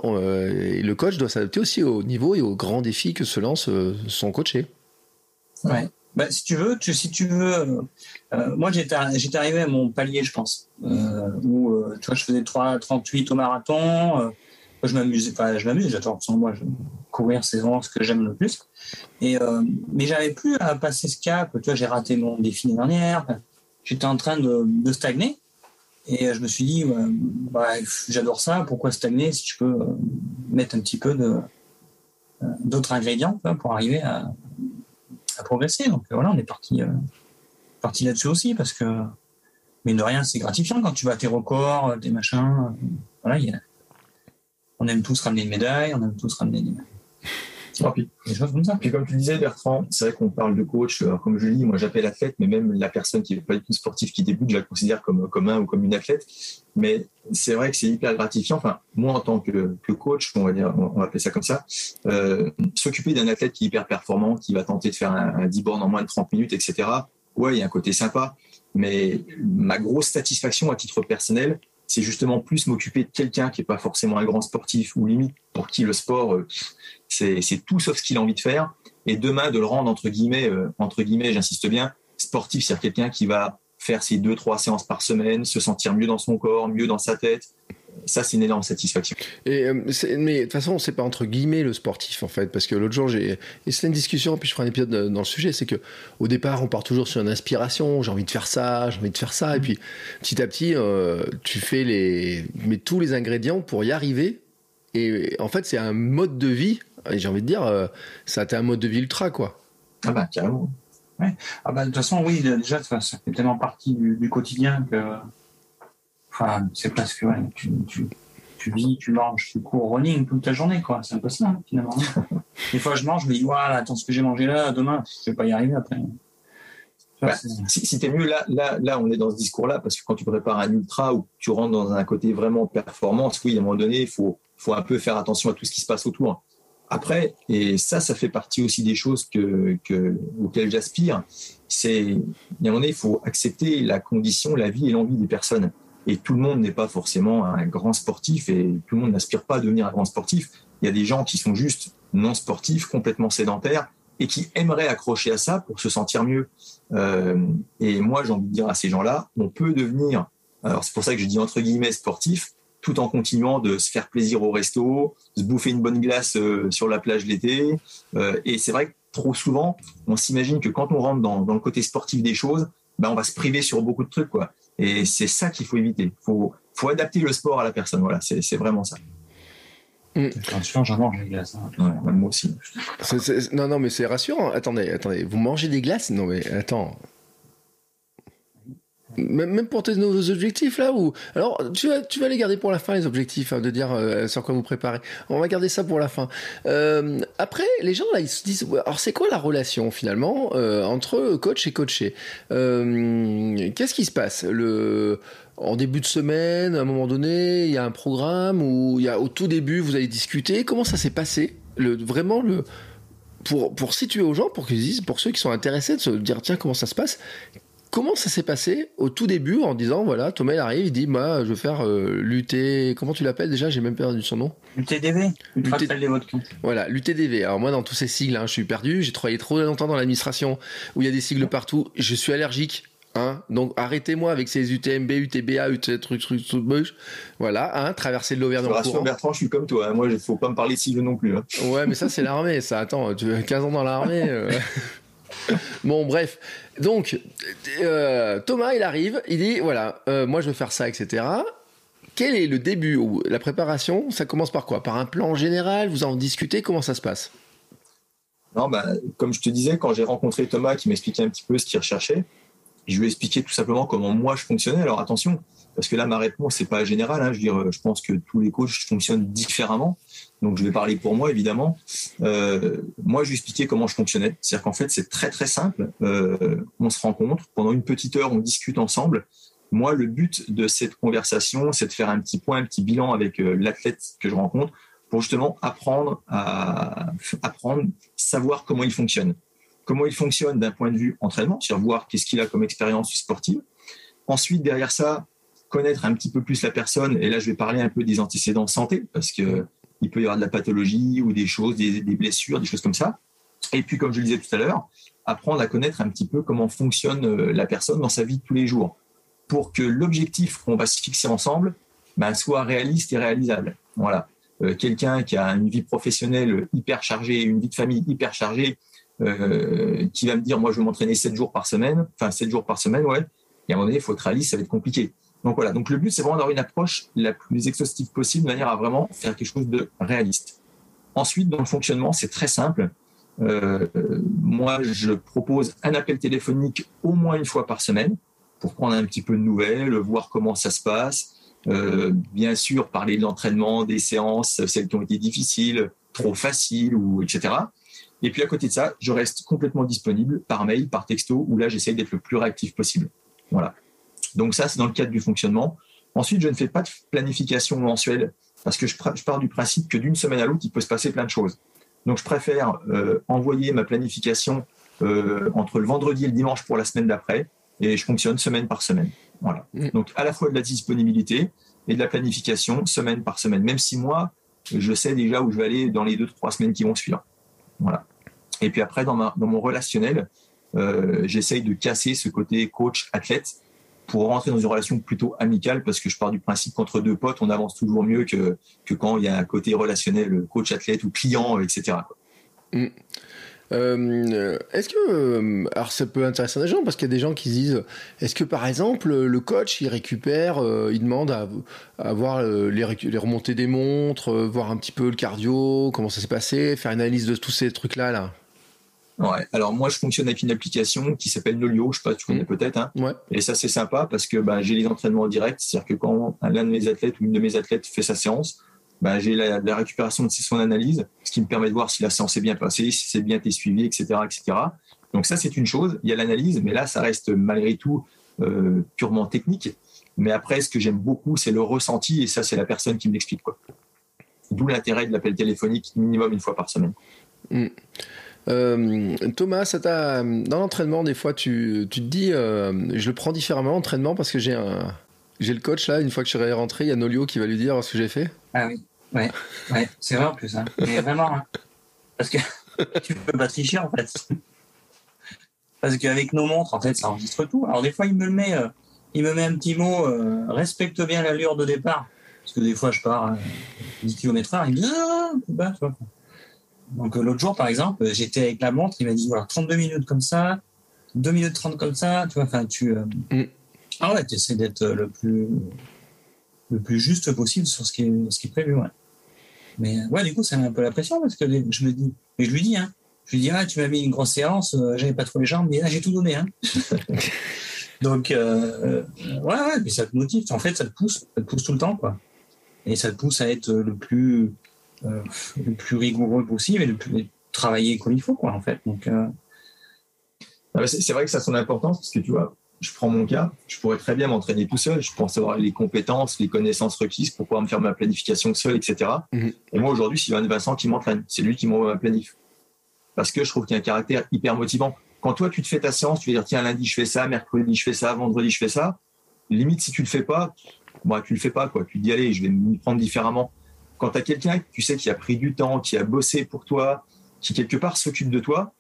et le coach doit s'adapter aussi au niveau et aux grands défis que se lance son coaché. Ouais. Bah, si tu veux, tu, si tu veux, euh, euh, moi j'étais arrivé à mon palier, je pense, euh, où tu vois, je faisais 3,38 au marathon. je m'amusais, pas, je m'amuse, j'adore moi, courir, c'est vraiment ce que j'aime le plus. Et mais j'avais plus à passer ce cap. Tu j'ai raté mon défi l'année dernière. J'étais en train de, stagner. Et je me suis dit, bah, j'adore ça. Pourquoi stagner si je peux mettre un petit peu d'autres ingrédients pour arriver à, progresser. Donc euh, voilà, on est parti, euh, parti là-dessus aussi parce que, mais de rien, c'est gratifiant quand tu vas tes records, des machins. voilà, on aime tous ramener une médaille, on aime tous ramener des, comme ça. Puis comme tu disais, Bertrand, c'est vrai qu'on parle de coach. comme je dis, moi j'appelle athlète, mais même la personne qui n'est pas du tout sportive qui débute, je la considère comme, comme un ou comme une athlète. Mais c'est vrai que c'est hyper gratifiant. Enfin, moi en tant que, que coach, on va dire, on va appeler ça comme ça, euh, s'occuper d'un athlète qui est hyper performant, qui va tenter de faire un, un 10 bornes en moins de 30 minutes, etc. Ouais, il y a un côté sympa. Mais ma grosse satisfaction à titre personnel, c'est justement plus m'occuper de quelqu'un qui n'est pas forcément un grand sportif ou limite pour qui le sport, euh, c'est tout sauf ce qu'il a envie de faire. Et demain, de le rendre, entre guillemets, euh, entre guillemets, j'insiste bien, sportif, c'est-à-dire quelqu'un qui va faire ses deux, trois séances par semaine, se sentir mieux dans son corps, mieux dans sa tête, ça, c'est une énorme satisfaction. Et, euh, mais de toute façon, c'est pas entre guillemets le sportif en fait, parce que l'autre jour, j'ai et c'était une discussion, puis je ferai un épisode dans le sujet, c'est que au départ, on part toujours sur une inspiration, j'ai envie de faire ça, j'ai envie de faire ça, et puis petit à petit, euh, tu fais les, mets tous les ingrédients pour y arriver. Et en fait, c'est un mode de vie. Et j'ai envie de dire, euh, ça a été un mode de vie ultra, quoi. Ah bah carrément. Ouais. Ah bah de toute façon, oui, déjà, ça fait tellement partie du quotidien que Enfin, c'est presque, ouais, tu, tu, tu, vis, tu manges, tu cours running toute ta journée, quoi. C'est un peu ça, hein, finalement. *laughs* Des fois, je mange, je me dis, voilà, attends, ce que j'ai mangé là, demain, je vais pas y arriver après. Bah, si, si tu es mieux, là, là, là, on est dans ce discours-là, parce que quand tu prépares un ultra ou tu rentres dans un côté vraiment performance, oui, à un moment donné, il faut, faut un peu faire attention à tout ce qui se passe autour. Après, et ça, ça fait partie aussi des choses que, que, auxquelles j'aspire, c'est, à un moment donné, il faut accepter la condition, la vie et l'envie des personnes. Et tout le monde n'est pas forcément un grand sportif et tout le monde n'aspire pas à devenir un grand sportif. Il y a des gens qui sont juste non sportifs, complètement sédentaires et qui aimeraient accrocher à ça pour se sentir mieux. Euh, et moi, j'ai envie de dire à ces gens-là, on peut devenir, alors c'est pour ça que je dis entre guillemets sportif, tout en continuant de se faire plaisir au resto, se bouffer une bonne glace euh, sur la plage l'été. Euh, et c'est vrai que trop souvent, on s'imagine que quand on rentre dans, dans, le côté sportif des choses, ben on va se priver sur beaucoup de trucs. Quoi. Et c'est ça qu'il faut éviter. Il faut, faut adapter le sport à la personne. Voilà, c'est vraiment ça. Mmh. j'en mange des glaces. Hein. moi aussi. non, non, mais c'est rassurant. Attendez, attendez, vous mangez des glaces? Non, mais attends, même pour tes nouveaux objectifs là ou alors tu vas tu vas les garder pour la fin les objectifs hein, de dire euh, sur quoi vous préparez. On va garder ça pour la fin. Euh, après les gens là ils se disent alors c'est quoi la relation finalement euh, entre coach et coaché qu'est-ce qui se passe? Le en début de semaine à un moment donné il y a un programme où il y a au tout début vous allez discuter. Comment ça s'est passé? Le vraiment le pour, pour situer aux gens, pour qu'ils disent, pour ceux qui sont intéressés de se dire tiens comment ça se passe, Comment ça s'est passé au tout début en disant voilà Thomas il arrive il dit moi je veux faire euh, l'UT comment tu l'appelles déjà? J'ai même perdu son nom UTDV voilà l'UTDV alors moi dans tous ces sigles hein, je suis perdu j'ai travaillé trop longtemps dans l'administration où il y a des sigles partout je suis allergique Hein donc arrêtez-moi avec ces UTMB, UTBA, UT truc truc truc Voilà, hein, traverser de l'Auvergne en courant. Bertrand, je suis comme toi. Hein. Moi, il faut pas me parler de sigles non plus. Hein. Ouais, mais ça c'est l'armée. Ça, attends, tu as 15 ans dans l'armée. Euh. *laughs* bon, bref. Donc, euh, Thomas, il arrive, il dit voilà, euh, moi je veux faire ça, etc. Quel est le début ou la préparation? Ça commence par quoi? Par un plan général? Vous en discutez? Comment ça se passe? Non, bah, comme je te disais, quand j'ai rencontré Thomas qui m'expliquait un petit peu ce qu'il recherchait, je lui ai expliqué tout simplement comment moi je fonctionnais. Alors attention, parce que là ma réponse c'est pas générale. Hein, je, veux dire, je pense que tous les coachs fonctionnent différemment. Donc je vais parler pour moi évidemment. Euh, moi je comment je fonctionnais. C'est-à-dire qu'en fait c'est très très simple. Euh, on se rencontre pendant une petite heure, on discute ensemble. Moi, le but de cette conversation, c'est de faire un petit point, un petit bilan avec l'athlète que je rencontre pour justement apprendre à apprendre, savoir comment il fonctionne. Comment il fonctionne d'un point de vue entraînement, sur voir qu'est-ce qu'il a comme expérience sportive. Ensuite, derrière ça, connaître un petit peu plus la personne. Et là, je vais parler un peu des antécédents de santé, parce que il peut y avoir de la pathologie ou des choses, des, blessures, des choses comme ça. Et puis, comme je le disais tout à l'heure, apprendre à connaître un petit peu comment fonctionne euh, la personne dans sa vie de tous les jours, pour que l'objectif qu'on va se fixer ensemble ben, soit réaliste et réalisable. Voilà. Euh, quelqu'un qui a une vie professionnelle hyper chargée, une vie de famille hyper chargée, euh, qui va me dire, moi, je veux m'entraîner 7 jours par semaine, enfin 7 jours par semaine, ouais. Et à un moment donné, il faut être réaliste, ça va être compliqué. Donc voilà, donc le but, c'est vraiment d'avoir une approche la plus exhaustive possible, de manière à vraiment faire quelque chose de réaliste. Ensuite, dans le fonctionnement, c'est très simple. Euh, moi, je propose un appel téléphonique au moins une fois par semaine pour prendre un petit peu de nouvelles, voir comment ça se passe. Euh, bien sûr, parler de l'entraînement, des séances, celles qui ont été difficiles, trop faciles, ou etc. Et puis à côté de ça, je reste complètement disponible par mail, par texto, où là, j'essaye d'être le plus réactif possible. Voilà. Donc ça, c'est dans le cadre du fonctionnement. Ensuite, je ne fais pas de planification mensuelle parce que je, pars du principe que d'une semaine à l'autre, il peut se passer plein de choses. Donc je préfère euh, envoyer ma planification euh, entre le vendredi et le dimanche pour la semaine d'après et je fonctionne semaine par semaine. Voilà. Mm. Donc à la fois de la disponibilité et de la planification semaine par semaine, même si moi, je sais déjà où je vais aller dans les deux, trois semaines qui vont suivre. Voilà. Et puis après, dans, ma, dans mon relationnel, euh, j'essaye de casser ce côté coach-athlète pour rentrer dans une relation plutôt amicale parce que je pars du principe qu'entre deux potes, on avance toujours mieux que, que quand il y a un côté relationnel, coach athlète ou client, etc. Mm. Euh, est-ce que, euh, alors ça peut intéresser des gens parce qu'il y a des gens qui disent, est-ce que par exemple le coach il récupère, euh, il demande à, voir les, les, remontées des montres, voir un petit peu le cardio, comment ça s'est passé, faire une analyse de tous ces trucs là là? Ouais. Alors moi, je fonctionne avec une application qui s'appelle Nolio, je sais pas, tu connais mmh. peut-être. Hein. Ouais. Et ça, c'est sympa parce que bah, j'ai les entraînements en direct, c'est-à-dire que quand l'un de mes athlètes ou une de mes athlètes fait sa séance, bah, j'ai la, la, récupération de son analyse, ce qui me permet de voir si la séance est bien passée, si c'est bien été suivi, etc., etc. Donc ça, c'est une chose. Il y a l'analyse, mais là, ça reste malgré tout euh, purement technique. Mais après, ce que j'aime beaucoup, c'est le ressenti, et ça, c'est la personne qui me l'explique. D'où l'intérêt de l'appel téléphonique minimum une fois par semaine. Mmh. Euh, Thomas, dans l'entraînement, des fois, tu, te dis, euh, je le prends différemment, l'entraînement, parce que j'ai le coach là, une fois que je serai rentré, il y a Nolio qui va lui dire ce que j'ai fait. Ah oui, ouais, ouais c'est vrai en plus, hein. mais vraiment, hein. parce que *laughs* tu peux pas tricher en fait. Parce qu'avec nos montres, en fait, ça enregistre tout. Alors des fois, il me met, euh, il me met un petit mot, respecte bien l'allure de départ, parce que des fois, je pars 10 km/h, il me dit ah, tu vois. Donc euh, l'autre jour, par exemple, j'étais avec la montre, il m'a dit voilà, 32 minutes comme ça, 2 minutes 30 comme ça, tu vois, enfin tu euh, mm. Ah ouais, tu essaies d'être le plus le plus juste possible sur ce qui est ce qui est prévu, ouais. Mais euh, ouais, du coup, ça met un peu la pression parce que je me dis, mais je lui dis hein, je lui dis ah, tu m'as mis une grosse séance, j'avais pas trop les jambes, mais là j'ai tout donné hein. *laughs* Donc ouais ouais, mais ça te motive, en fait, ça te pousse, ça te pousse tout le temps quoi. Et ça te pousse à être le plus euh, le plus rigoureux possible et le plus travailler comme il faut, quoi, en fait. Donc, euh, ah, c'est vrai que ça a son importance parce que tu vois, je prends mon cas, je pourrais très bien m'entraîner tout seul, je pense avoir les compétences, les connaissances requises pour pouvoir me faire ma planification seul, etc. Mhm. Et moi aujourd'hui, c'est Vincent qui m'entraîne, c'est lui qui m'envoie ma planif. Parce que je trouve qu'il y a un caractère hyper motivant. Quand toi, tu te fais ta séance, tu vas dire, tiens, lundi, je fais ça, mercredi, je fais ça, vendredi, je fais ça. Limite, si tu le fais pas, bah, tu le fais pas, quoi. Tu te dis, allez, je vais m'y prendre différemment. Quand tu as quelqu'un, tu sais, qui a pris du temps, qui a bossé pour toi, qui quelque part s'occupe de toi,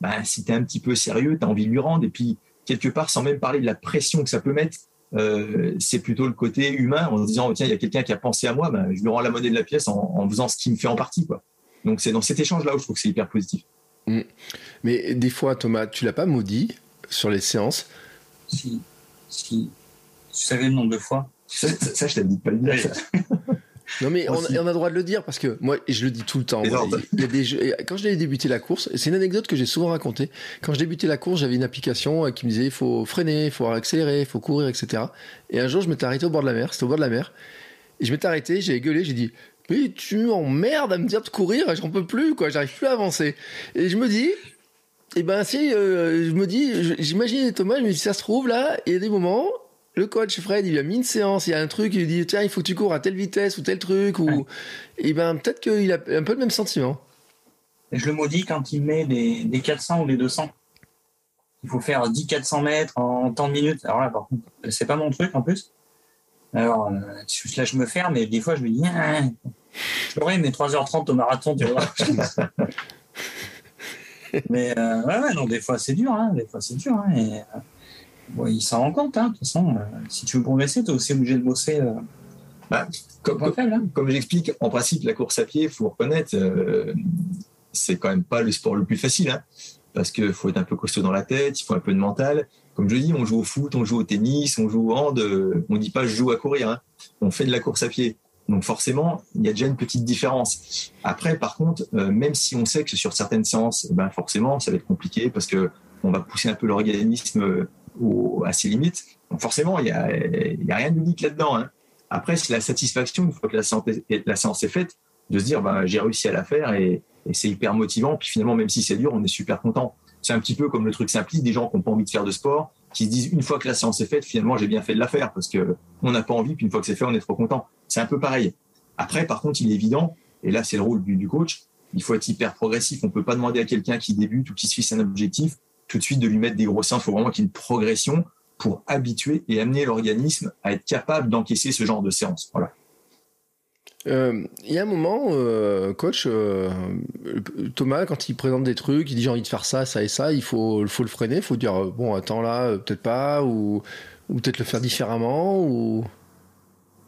bah, si tu es un petit peu sérieux, tu as envie de lui rendre. Et puis, quelque part, sans même parler de la pression que ça peut mettre, euh, c'est plutôt le côté humain en se disant, tiens, il y a quelqu'un qui a pensé à moi, bah, je lui rends la monnaie de la pièce en, faisant ce qui me fait en partie. Quoi. Donc, c'est dans cet échange-là où je trouve que c'est hyper positif. Mmh. Mais des fois, Thomas, tu l'as pas maudit sur les séances? Si, si. Tu savais le nombre de fois? Ça, ça, je t'avais dit pas le dire. Non mais on, a le droit de le dire parce que moi je le dis tout le temps. il y a des quand j'ai débuté la course, c'est une anecdote que j'ai souvent racontée. Quand je débutais la course, j'avais une application euh, qui me disait il faut freiner, il faut accélérer, il faut courir, etc. Et un jour je m'étais arrêté au bord de la mer, c'était au bord de la mer, et je m'étais arrêté, j'ai gueulé, j'ai dit mais tu m'emmerdes à me dire de courir, j'en peux plus quoi, j'arrive plus à avancer. Et je me dis et eh ben si, euh, je me dis, j'imagine Thomas, je me dis ça se trouve là, il y a des moments le coach Fred, il lui a mis une séance, il y a un truc, il lui dit tiens, il faut que tu cours à telle vitesse ou tel truc, ou et ben peut-être qu'il a un peu le même sentiment. Et je le maudis quand il met des, des 400 ou des 200. Il faut faire 10 400 mètres en temps de minutes. Alors là, par contre, c'est pas mon truc en plus. Alors euh, là, je me ferme, mais des fois, je me dis ah, je l'aurais mes 3h30 au marathon, tu vois. *laughs* mais euh, ouais, ouais, non, des fois, c'est dur, hein, des fois, c'est dur. Hein, et, euh, Bon, il s'en rend compte, hein, de toute façon. Euh, si tu veux progresser, tu es aussi obligé de bosser. Euh, bah, comme, comme, faible, hein. comme j'explique, en principe, la course à pied, il faut reconnaître, euh, c'est quand même pas le sport le plus facile. Hein, parce qu'il faut être un peu costaud dans la tête, il faut un peu de mental. Comme je dis, on joue au foot, on joue au tennis, on joue au hand, on dit pas je joue à courir, hein, on fait de la course à pied. Donc forcément, il y a déjà une petite différence. Après, par contre, euh, même si on sait que sur certaines séances, ben forcément, ça va être compliqué parce que on va pousser un peu l'organisme à ses limites. Donc forcément, il n'y a, a rien d'unique là-dedans. Hein. Après, c'est la satisfaction, une fois que la séance, la séance est faite, de se dire bah, j'ai réussi à la faire et, c'est hyper motivant. Puis finalement, même si c'est dur, on est super content. C'est un petit peu comme le truc simpliste des gens qui n'ont pas envie de faire de sport, qui se disent une fois que la séance est faite, finalement j'ai bien fait de la faire parce que on n'a pas envie. Puis une fois que c'est fait, on est trop content. C'est un peu pareil. Après, par contre, il est évident, et là c'est le rôle du, coach, il faut être hyper progressif. On peut pas demander à quelqu'un qui débute ou qui se fixe un objectif tout de suite de lui mettre des gros seins. Il faut vraiment qu'il y ait une progression pour habituer et amener l'organisme à être capable d'encaisser ce genre de séance. Voilà. Euh, il y a un moment, euh, coach, euh, Thomas, quand il présente des trucs, il dit j'ai envie de faire ça, ça et ça, il faut, faut le freiner, il faut dire bon, attends là, peut-être pas, ou, ou peut-être le faire différemment, ou?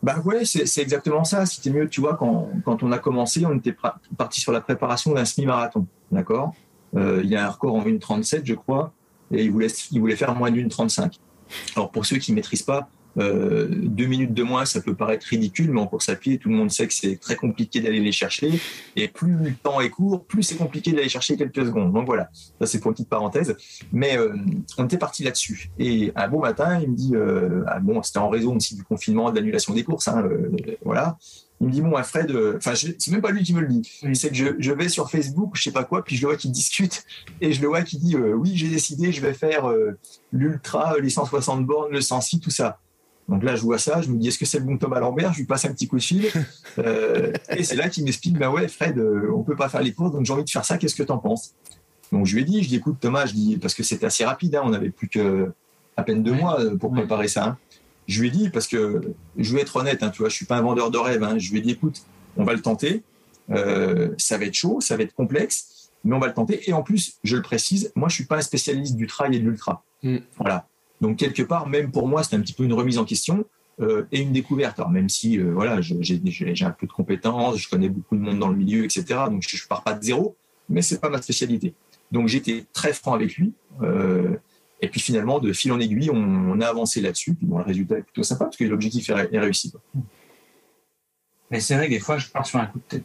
Bah ouais, c'est exactement ça. C'était mieux, tu vois, quand, quand on a commencé, on était parti sur la préparation d'un semi-marathon, d'accord? Il y a un record en 1,37, je crois, et il voulait, faire moins d'une 35. Alors pour ceux qui ne maîtrisent pas, euh, deux minutes de moins, ça peut paraître ridicule, mais en course à pied, tout le monde sait que c'est très compliqué d'aller les chercher. Et plus le temps est court, plus c'est compliqué d'aller chercher quelques secondes. Donc voilà, ça c'est pour une petite parenthèse. Mais euh, on était parti là-dessus. Et un bon matin, il me dit, euh, ah bon, c'était en raison aussi du confinement, de l'annulation des courses, hein, euh, voilà. Il me dit, bon, Fred, euh, enfin, c'est même pas lui qui me le dit. C'est que je, je, vais sur Facebook, je sais pas quoi, puis je le vois qui discute, et je le vois qui dit, euh, oui, j'ai décidé, je vais faire euh, l'ultra, les 160 bornes, le 106, tout ça. Donc là, je vois ça, je me dis, est-ce que c'est le bon Thomas Lambert? Je lui passe un petit coup de fil. *laughs* Euh, et c'est là qu'il m'explique, bah ouais, Fred, on peut pas faire les courses, donc j'ai envie de faire ça, qu'est-ce que tu en penses? Donc je lui ai dit, je dis, écoute, Thomas, je dis, parce que c'était assez rapide, hein, on avait plus que à peine deux mois pour préparer ça. Hein. Je lui ai dit, parce que je vais être honnête, hein, tu vois, je suis pas un vendeur de rêve. Hein, je lui ai dit, écoute, on va le tenter. Euh, ça va être chaud, ça va être complexe, mais on va le tenter. Et en plus, je le précise, moi, je suis pas un spécialiste du trail et de l'ultra. Mm. Voilà. Donc quelque part, même pour moi, c'est un petit peu une remise en question euh, et une découverte. Alors même si, euh, voilà, j'ai un peu de compétences, je connais beaucoup de monde dans le milieu, etc. Donc je, je pars pas de zéro, mais c'est pas ma spécialité. Donc j'étais très franc avec lui. Euh, et puis finalement, de fil en aiguille, on, on a avancé là-dessus. Puis bon, le résultat est plutôt sympa parce que l'objectif est, est, réussi. Quoi. Mais c'est vrai que des fois, je pars sur un coup de tête.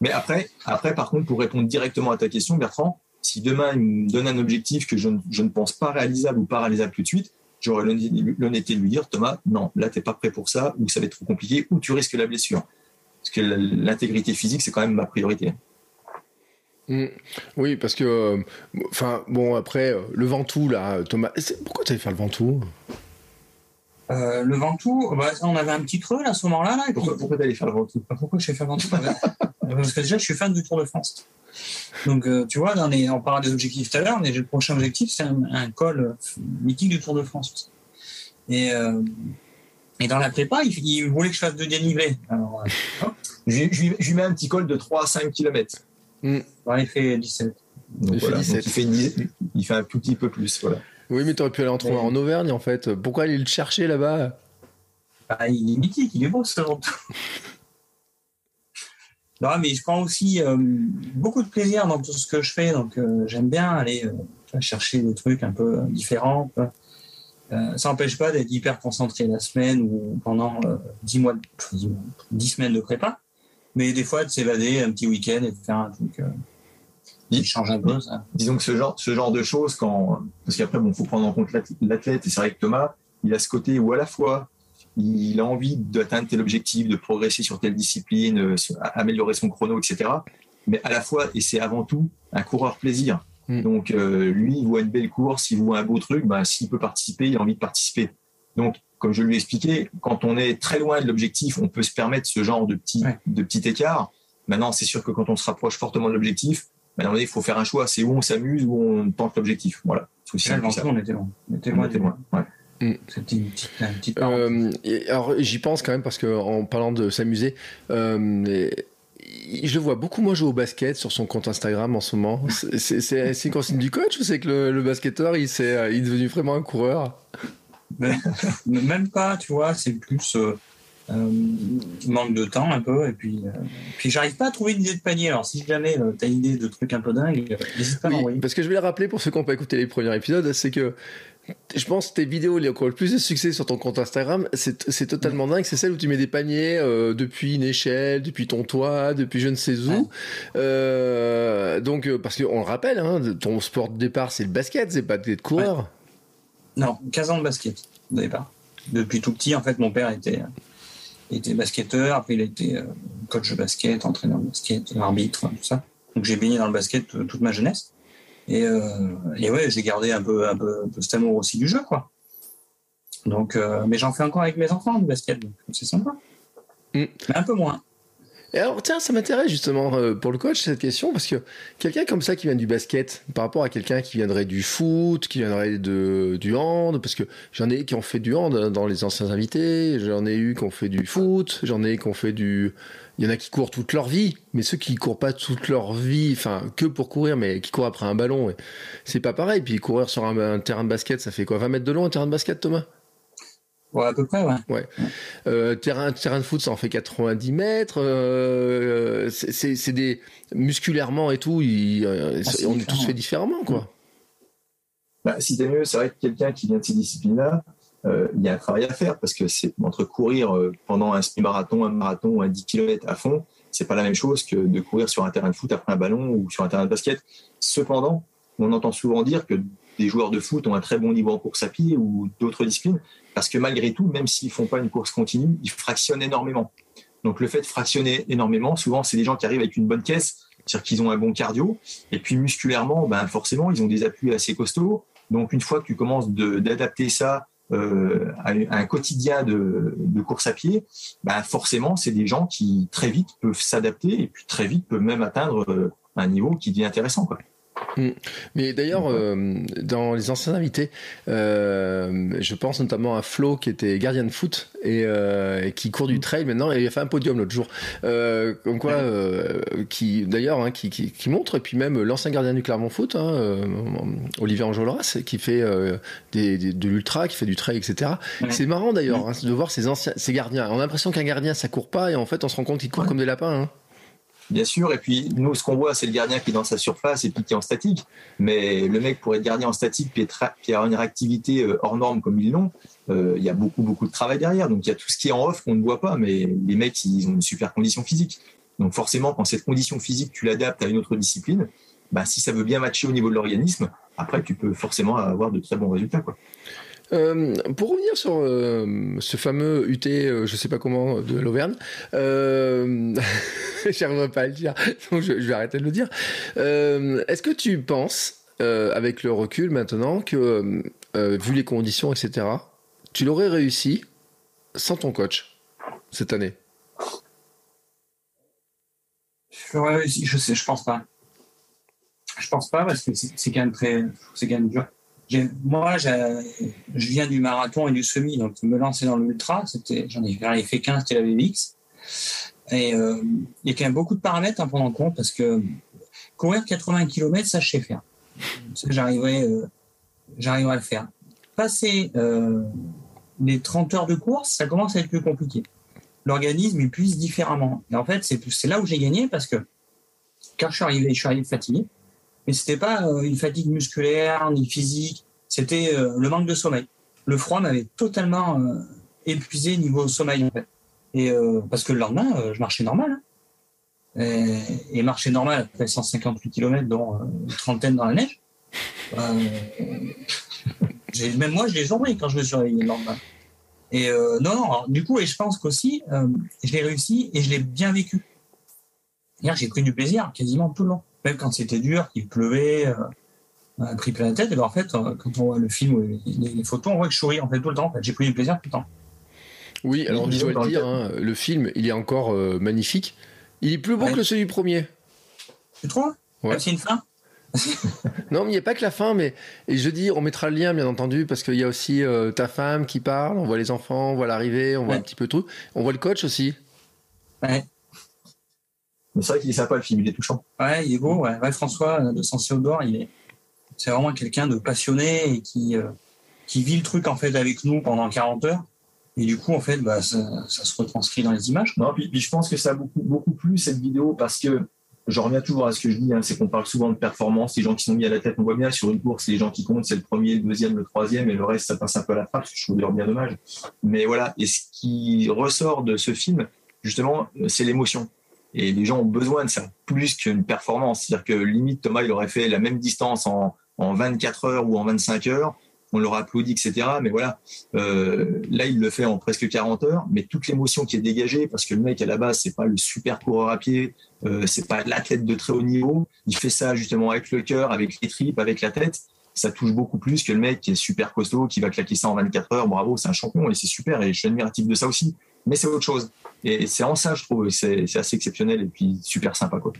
Mais après, après, par contre, pour répondre directement à ta question, Bertrand, si demain il me donne un objectif que je, je ne pense pas réalisable ou pas réalisable tout de suite, j'aurais l'honnêteté de lui dire, Thomas, non, là, tu n'es pas prêt pour ça, ou ça va être trop compliqué, ou tu risques la blessure. Parce que l'intégrité physique, c'est quand même ma priorité. Mmh. Oui, parce que, enfin, euh, bon, après, euh, le Ventoux, là, Thomas, pourquoi tu allais faire le Ventoux? Euh, le Ventoux, bah, on avait un petit creux là, à ce moment-là. Là, pourquoi, puis... pourquoi tu allais faire le Ventoux? Pourquoi je vais faire le Ventoux? Parce que déjà, je suis fan du Tour de France. Donc, euh, tu vois, dans les, on parlait des objectifs tout à l'heure, mais le prochain objectif, c'est un, un, col mythique du Tour de France. Et, euh, et dans la prépa, il, il, voulait que je fasse de dénivelé. Alors, *laughs* je, je, je, lui mets un petit col de 3 à 5 km. Mm. Il fait 17. Donc, il, voilà. fait 17. Donc, il, fait il fait un tout petit peu plus. Voilà. Oui, mais tu aurais pu aller en trouver mais... en Auvergne, en fait. Pourquoi aller le chercher là-bas? Ah, Il est mythique, il est beau, ce *laughs* Non, mais je prends aussi euh, beaucoup de plaisir dans tout ce que je fais. Donc, euh, j'aime bien aller euh, chercher des trucs un peu différents. ça n'empêche pas d'être hyper concentré la semaine ou pendant 10 mois, 10 semaines de prépa. Mais des fois, de s'évader un petit week-end et de faire un truc il change un peu ça. Disons que ce genre, ce genre de choses, quand, parce qu'après, bon, faut prendre en compte l'athlète, et c'est vrai que Thomas, il a ce côté où à la fois, il a envie d'atteindre tel objectif, de progresser sur telle discipline, euh, améliorer son chrono, etc. Mais à la fois, et c'est avant tout, un coureur plaisir. Mm. Donc, euh, lui, il voit une belle course, il voit un beau truc, ben, s'il peut participer, il a envie de participer. Donc, comme je lui ai expliqué, quand on est très loin de l'objectif, on peut se permettre ce genre de petit, de petit écart. Maintenant, c'est sûr que quand on se rapproche fortement de l'objectif, maintenant, il faut faire un choix. C'est où on s'amuse, où on tente l'objectif. Voilà. C'est aussi on était loin. On était loin. On était loin. C'était une petite, euh, alors j'y pense quand même parce que en parlant de s'amuser, euh, je le vois beaucoup moins jouer au basket sur son compte Instagram en ce moment. C'est une consigne du coach ou c'est que le, le, basketteur il, est, il est devenu vraiment un coureur? *laughs* Même pas, tu vois, c'est plus euh, euh, manque de temps un peu. Et puis, euh, puis j'arrive pas à trouver une idée de panier. Alors si jamais tu as une idée de trucs un peu dingue, n'hésite pas à m'envoyer. Parce que je vais le rappeler pour ceux qui n'ont pas écouté les premiers épisodes, c'est que je pense que tes vidéos qui ont le plus de succès sur ton compte Instagram, c'est totalement dingue. C'est celle où tu mets des paniers euh, depuis une échelle, depuis ton toit, depuis je ne sais où. Euh, donc, euh, parce qu'on le rappelle, hein, ton sport de départ, c'est le basket, c'est pas d'être coureur. Non, 15 ans de basket au départ. Depuis tout petit, en fait, mon père était, était basketteur. Après, il a été coach de basket, entraîneur de basket, arbitre, tout ça. Donc, j'ai baigné dans le basket toute ma jeunesse. Et, euh, et ouais, j'ai gardé un peu, un peu, cet amour aussi du jeu, quoi. Donc, euh, mais j'en fais encore avec mes enfants du basket, donc c'est sympa. Mm. Mais un peu moins. Et alors, tiens, ça m'intéresse justement euh, pour le coach cette question, parce que quelqu'un comme ça qui vient du basket, par rapport à quelqu'un qui viendrait du foot, qui viendrait de, du hand, parce que j'en ai qui ont fait du hand dans les anciens invités, j'en ai eu qui ont fait du foot, j'en ai qui ont fait du, il y en a qui courent toute leur vie, mais ceux qui courent pas toute leur vie, enfin que pour courir, mais qui courent après un ballon, c'est pas pareil. Puis courir sur un, terrain de basket, ça fait quoi 20 mètres de long un terrain de basket, Thomas? Ouais, à peu près, ouais. ouais. Euh, terrain, terrain de foot, ça en fait 90 mètres. Euh, c'est des musculairement et tout, euh, ah, on est tous fait différemment, quoi. Bah, si t'es mieux, c'est vrai que quelqu'un qui vient de ces disciplines-là, euh, il y a un travail à faire parce que c'est entre courir pendant un semi-marathon, un marathon un 10 km à fond, c'est pas la même chose que de courir sur un terrain de foot après un ballon ou sur un terrain de basket. Cependant, on entend souvent dire que des joueurs de foot ont un très bon niveau en course à pied ou d'autres disciplines parce que malgré tout, même s'ils font pas une course continue, ils fractionnent énormément. Donc le fait de fractionner énormément, souvent c'est des gens qui arrivent avec une bonne caisse, c'est-à-dire qu'ils ont un bon cardio et puis musculairement, ben forcément ils ont des appuis assez costauds. Donc une fois que tu commences d'adapter ça euh, un quotidien de, course à pied, bah forcément, c'est des gens qui très vite peuvent s'adapter et puis très vite peuvent même atteindre euh, un niveau qui devient intéressant. Quoi. Mm. Mais d'ailleurs, euh, dans les anciens invités, euh, je pense notamment à Flo qui était gardien de foot et, euh, qui court du trail maintenant et il a fait un podium l'autre jour. comme quoi, qui d'ailleurs, hein, qui, qui, montre, et puis même l'ancien gardien du Clermont Foot, hein, Olivier Anjolras, qui fait des, de l'ultra, qui fait du trail, etc. C'est marrant d'ailleurs hein, de voir ces anciens, ces gardiens. On a l'impression qu'un gardien ça court pas et en fait on se rend compte qu'il court comme des lapins. Bien sûr, et puis nous, ce qu'on voit, c'est le gardien qui est dans sa surface et puis qui est en statique. Mais le mec, pour être gardien en statique, puis, avoir une réactivité euh, hors norme comme ils l'ont, euh, il y a beaucoup, beaucoup de travail derrière. Donc il y a tout ce qui est en off qu'on ne voit pas, mais les mecs, ils ont une super condition physique. Donc forcément, quand cette condition physique, tu l'adaptes à une autre discipline, bah, si ça veut bien matcher au niveau de l'organisme, après, tu peux forcément avoir de très bons résultats. Euh, pour revenir sur euh, ce fameux UT, euh, je sais pas comment, de l'Auvergne, euh, *laughs* pas à le dire, donc je, vais arrêter de le dire. Est-ce que tu penses, avec le recul maintenant, que vu les conditions, etc., tu l'aurais réussi sans ton coach cette année? Je sais, je pense pas. Je pense pas parce que c'est quand très, c'est quand même dur moi, je viens du marathon et du semi, donc me lancer dans l'ultra, j'en ai, fait 15, c'était la BMX. Et euh, il y a quand même beaucoup de paramètres à prendre en compte parce que courir 80 km, ça, je sais faire. J'arriverai, euh, à le faire. Passer euh, les 30 heures de course, ça commence à être plus compliqué. L'organisme, il puise différemment. Et en fait, c'est là où j'ai gagné parce que quand je suis arrivé, je suis arrivé fatigué mais c'était pas euh, une fatigue musculaire ni physique, c'était euh, le manque de sommeil. Le froid m'avait totalement euh, épuisé niveau sommeil en fait. Et parce que le lendemain, je marchais normal. Hein. Et, et, marcher normal après 158 km, dont une trentaine dans la neige. même moi, je l'ai journé quand je me suis réveillé le lendemain. Et non, non, du coup, et je pense qu'aussi, je l'ai réussi et je l'ai bien vécu. J'ai pris du plaisir quasiment tout le long même quand c'était dur, qu'il pleuvait. Euh, a pris plein la tête. Et ben, en fait, euh, quand on voit le film ou les, photos, on voit que je souris en fait tout le temps. En fait, j'ai pris du plaisir tout le temps. Oui, alors je dois le dire, hein, le film, il est encore euh, magnifique. Il est plus beau que celui du premier. Tu trouves? Ouais. C'est une fin? *laughs* Non, mais il n'y a pas que la fin, mais et je dis, on mettra le lien, bien entendu, parce qu'il y a aussi euh, ta femme qui parle, on voit les enfants, on voit l'arrivée, on voit un petit peu tout. On voit le coach aussi. Ouais. Mais c'est vrai qu'il est sympa, le film, il est touchant. Ouais, il est beau, ouais. François de Saint-Théodore, il est, c'est vraiment quelqu'un de passionné et qui, euh, qui vit le truc, en fait, avec nous pendant 40 heures. Et du coup, en fait, bah, ça, se retranscrit dans les images. Non, puis, je pense que ça a beaucoup, beaucoup plu cette vidéo parce que je reviens toujours à ce que je dis, hein, c'est qu'on parle souvent de performance, les gens qui sont mis à la tête, on voit bien sur une course, les gens qui comptent, c'est le premier, le deuxième, le troisième, et le reste, ça passe un peu à la trappe, je trouve bien dommage. Mais voilà, et ce qui ressort de ce film, justement, c'est l'émotion. Et les gens ont besoin de ça, plus qu'une performance. C'est-à-dire que limite, Thomas, il aurait fait la même distance en, en 24 heures ou en 25 heures. On leur applaudit, etc. Mais voilà, euh, là, il le fait en presque 40 heures, mais toute l'émotion qui est dégagée, parce que le mec, à la base, c'est pas le super coureur à pied, euh, c'est pas l'athlète de très haut niveau, il fait ça justement avec le cœur, avec les tripes, avec la tête, ça touche beaucoup plus que le mec qui est super costaud, qui va claquer ça en 24 heures, bravo, c'est un champion, et c'est super, et je suis admiratif de ça aussi. Mais c'est autre chose. Et c'est en ça, je trouve, c'est assez exceptionnel et puis super sympa, quoi.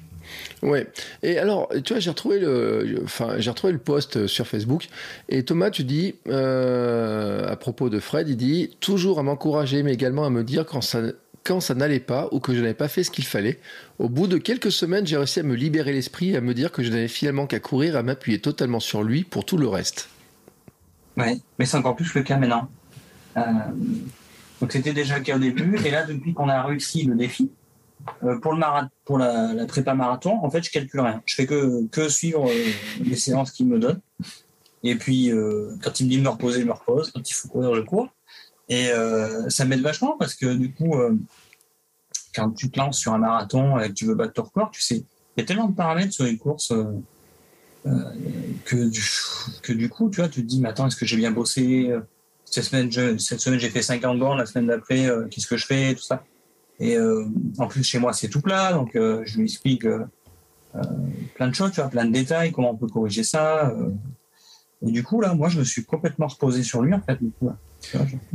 Ouais. Et alors, tu vois, j'ai retrouvé le, enfin, j'ai retrouvé le post sur Facebook. Et Thomas, tu dis euh, à propos de Fred, il dit toujours à m'encourager, mais également à me dire quand ça, quand ça n'allait pas ou que je n'avais pas fait ce qu'il fallait. Au bout de quelques semaines, j'ai réussi à me libérer l'esprit et à me dire que je n'avais finalement qu'à courir, à m'appuyer totalement sur lui pour tout le reste. Ouais, mais c'est encore plus le cas maintenant. Euh, donc c'était déjà le cas au début. Et là, depuis qu'on a réussi le défi, euh, pour, le pour la, prépa marathon, en fait, je calcule rien. Je fais que, que suivre euh, les séances qu'il me donne. Et puis, euh, quand il me dit de me reposer, je me repose. Quand il faut courir, je cours. Et ça m'aide vachement parce que du coup, quand tu te lances sur un marathon et que tu veux battre ton record, tu sais, il y a tellement de paramètres sur une course que, que du coup, tu vois, tu te dis, mais attends, est-ce que j'ai bien bossé cette semaine, cette semaine j'ai fait 50 bornes, la semaine d'après, euh, qu'est-ce que je fais, tout ça. Et euh, en plus, chez moi, c'est tout plat, donc euh, je lui explique plein de choses, tu vois, plein de détails, comment on peut corriger ça. et du coup, là, moi, je me suis complètement reposé sur lui, en fait.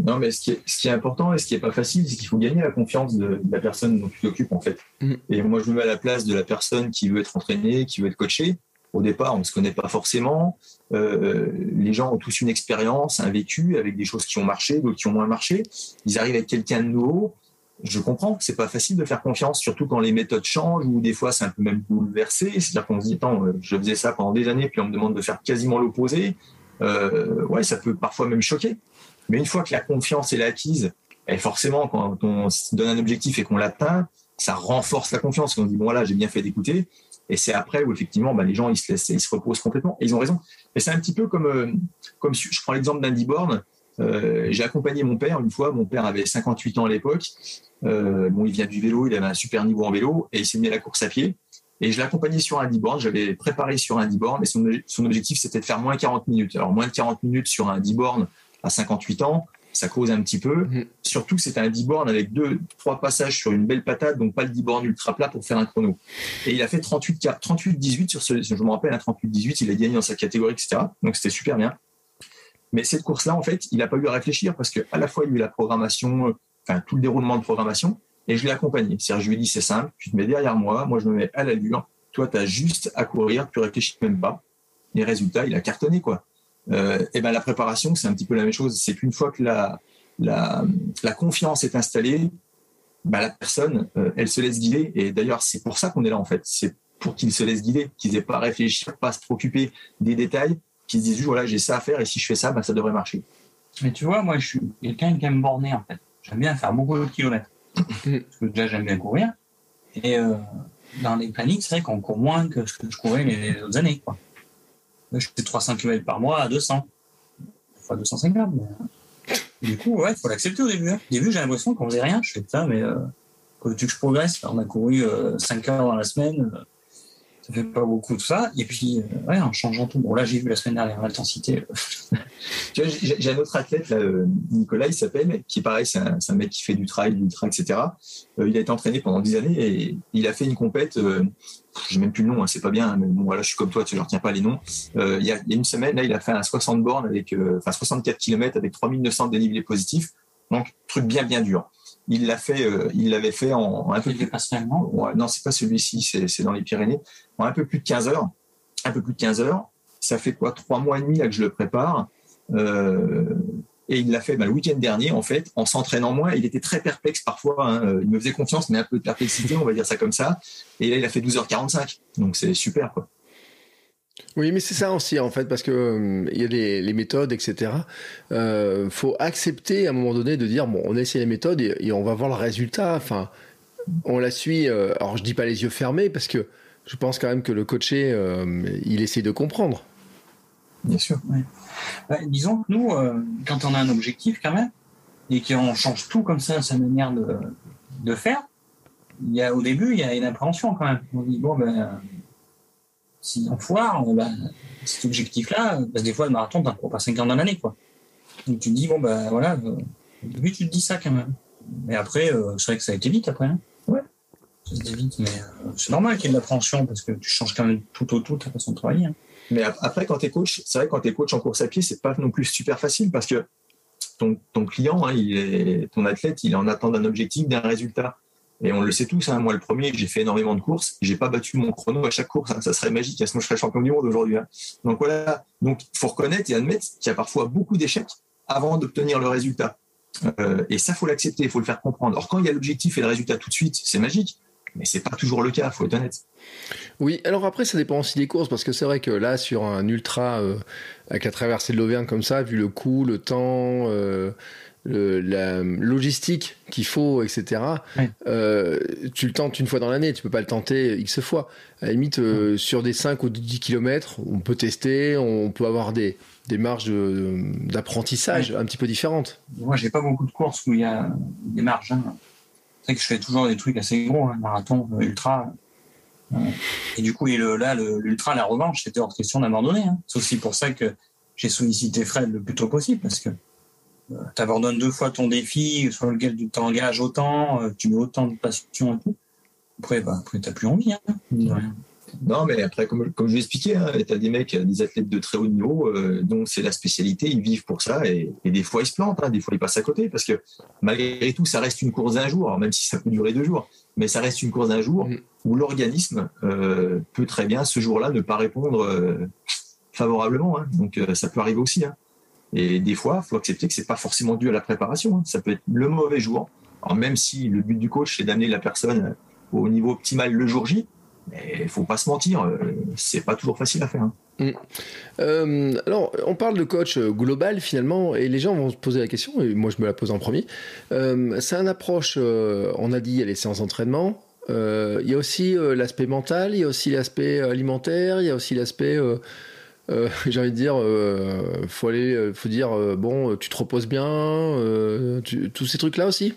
non, mais ce qui, est, ce qui est important et ce qui n'est pas facile, c'est qu'il faut gagner la confiance de, la personne dont tu t'occupes, en fait. Mm. Et moi, je me mets à la place de la personne qui veut être entraînée, qui veut être coachée au départ, on ne se connaît pas forcément. Euh, les gens ont tous une expérience, un vécu avec des choses qui ont marché, d'autres qui ont moins marché. Ils arrivent avec quelqu'un de nouveau. Je comprends, c'est pas facile de faire confiance, surtout quand les méthodes changent ou des fois c'est un peu même bouleversé. C'est-à-dire qu'on se dit, attends, euh, je faisais ça pendant des années, puis on me demande de faire quasiment l'opposé. Euh, ouais, ça peut parfois même choquer. Mais une fois que la confiance est acquise, et forcément, quand on se donne un objectif et qu'on l'atteint, ça renforce la confiance. On dit, bon, voilà, j'ai bien fait d'écouter. Et c'est après où effectivement, bah, les gens ils se reposent complètement. Et ils ont raison. Et c'est un petit peu comme, euh, comme je prends l'exemple d'Andy Born. Euh, j'ai accompagné mon père une fois. Mon père avait 58 ans à l'époque. Euh, bon, il vient du vélo, il avait un super niveau en vélo et il s'est mis à la course à pied. Et je l'ai accompagné sur Andy Born. J'avais préparé sur Andy Born et son, objectif c'était de faire moins 40 minutes. Alors moins de 40 minutes sur un Born à 58 ans, ça cause un petit peu. Mm. Surtout que c'était un 10 bornes avec deux, trois passages sur une belle patate, donc pas le 10 bornes ultra plat pour faire un chrono. Et il a fait 38, 38 18 sur ce, je me rappelle, un 38 18, il a gagné dans sa catégorie, etc. Donc c'était super bien. Mais cette course-là, en fait, il n'a pas eu à réfléchir parce qu'à la fois, il y a eu la programmation, enfin, tout le déroulement de programmation, et je l'ai accompagné. C'est-à-dire, je lui ai dit, c'est simple, tu te mets derrière moi, moi, je me mets à l'allure, toi, tu as juste à courir, tu réfléchis même pas. Et résultat, il a cartonné, quoi. Euh, et ben la préparation, c'est un petit peu la même chose. C'est qu'une fois que la, la, la, confiance est installée, ben la personne, euh, elle se laisse guider. Et d'ailleurs, c'est pour ça qu'on est là en fait. C'est pour qu'ils se laissent guider, qu'ils aient pas à réfléchir, pas à se préoccuper des détails, qu'ils se disent voilà, j'ai ça à faire et si je fais ça, ben, ça devrait marcher. Mais tu vois, moi, je suis quelqu'un qui aime borner en fait. J'aime bien faire beaucoup de kilomètres. *laughs* Parce que déjà, j'aime bien courir. Et euh, dans les plannings, c'est vrai qu'on court moins que ce que je courais les autres années. Quoi. Je fais 300 km par mois à 200. Fois 250. Mais... Du coup, ouais, il faut l'accepter au début. Hein. Au début, j'ai l'impression qu'on faisait rien. Je fais ça, mais euh, quand tu que je progresse, on a couru 5 euh, heures dans la semaine. Ça fait pas beaucoup de ça. Et puis, euh, ouais, en changeant tout. Bon, là, j'ai vu la semaine dernière l'intensité. *laughs* j'ai un autre athlète, euh, Nicolas, il s'appelle, qui est pareil, c'est un, mec qui fait du trail, du trail, etc. Euh, il a été entraîné pendant 10 années et il a fait une compète, euh, j'ai même plus le nom, hein, c'est pas bien, mais bon, je suis comme toi, tu ne retiens pas les noms. il, y a, il, y a, une semaine, là, il a fait un 60 bornes avec, enfin, 64 km avec 3900 dénivelés positifs. Donc, truc bien, bien dur il l'a fait, euh, il l'avait fait en, un peu plus. Ouais, non, c'est pas celui-ci, c'est dans les Pyrénées. En un peu plus de 15 heures. Un peu plus de 15 heures. Ça fait quoi Trois mois et demi là que je le prépare. Euh, et il l'a fait bah, le week-end dernier, en fait, en s'entraînant moins. Il était très perplexe parfois. Hein. Il me faisait confiance, mais un peu de perplexité, on va dire ça comme ça. Et là, il a fait 12h45. Donc, c'est super, quoi. Oui, mais c'est ça aussi en fait, parce que euh, il y a les, méthodes, etc. Euh, faut accepter à un moment donné de dire bon, on essaie les méthodes et, on va voir le résultat. Enfin, on la suit. Euh, alors je dis pas les yeux fermés parce que je pense quand même que le coaché, euh, il essaie de comprendre. Bien sûr. disons que nous, quand on a un objectif quand même et qu'on change tout comme ça, sa manière de, de faire, il a au début il y a une appréhension quand même. On dit bon ben si on foire, bah, cet objectif-là, parce que des fois, le marathon, t'en cours pas 5 ans dans l'année, quoi. Donc tu te dis, bon, ben voilà, euh, au début, tu te dis ça quand même. Mais après, euh, c'est vrai que ça a été vite après. Hein. Ouais. Ça a été vite, mais euh, c'est normal qu'il y ait de l'appréhension parce que tu changes quand même tout au tout ta façon de travailler. Hein. Mais après, quand tu es coach, c'est vrai, quand tu es coach en course à pied, c'est pas non plus super facile parce que ton, ton client, hein, il est, ton athlète, il est en attente d'un objectif, d'un résultat. Et on le sait tous, hein, moi le premier, j'ai fait énormément de courses, j'ai pas battu mon chrono à chaque course, hein. ça serait magique, sinon je serais champion du monde aujourd'hui. Hein. Donc voilà, donc faut reconnaître et admettre qu'il y a parfois beaucoup d'échecs avant d'obtenir le résultat. Euh, et ça, faut l'accepter, il faut le faire comprendre. Or, quand il y a l'objectif et le résultat tout de suite, c'est magique, mais c'est pas toujours le cas, faut être honnête. Oui, alors après, ça dépend aussi des courses, parce que c'est vrai que là, sur un ultra euh, avec la traversée de l'Auvergne comme ça, vu le coût, le temps, euh, la logistique qu'il faut, etc. Euh, tu le tentes une fois dans l'année, tu peux pas le tenter X fois. À la limite, euh, sur des 5 ou 10 km, on peut tester, on peut avoir des, des marges d'apprentissage un petit peu différentes. Moi, j'ai pas beaucoup de courses où il y a des marges. Hein. C'est que je fais toujours des trucs assez gros, hein, marathon, euh, ultra. Et du coup, et le, là, l'ultra, la revanche, c'était hors question d'abandonner. Hein. C'est aussi pour ça que j'ai sollicité Fred le plus tôt possible, parce que tu abandonnes deux fois ton défi sur lequel tu t'engages autant, euh, tu mets autant de passion et tout. Après, bah, après t'as plus envie. Hein, non, mais après, comme, comme je l'ai expliqué, hein, tu as des mecs, des athlètes de très haut niveau, euh, dont c'est la spécialité, ils vivent pour ça, et, des fois ils se plantent, hein, des fois ils passent à côté, parce que malgré tout, ça reste une course d'un jour, même si ça peut durer deux jours, mais ça reste une course d'un jour mm. où l'organisme euh, peut très bien, ce jour-là, ne pas répondre favorablement. Donc ça peut arriver aussi. Et des fois, il faut accepter que c'est pas forcément dû à la préparation. Hein. Ça peut être le mauvais jour. Même si le but du coach c'est d'amener la personne au niveau optimal le jour J, mais il faut pas se mentir, euh, c'est pas toujours facile à faire. Hein. Mm. Euh, alors, on parle de coach global finalement, et les gens vont se poser la question, et moi je me la pose en premier. Euh, c'est une approche, on a dit, il y a les séances d'entraînement, il y a aussi l'aspect mental, il y a aussi l'aspect alimentaire, il y a aussi l'aspect euh, *laughs* j'ai envie de dire, euh, faut aller, euh, faut dire, euh, bon, tu te reposes bien, tous ces trucs-là aussi?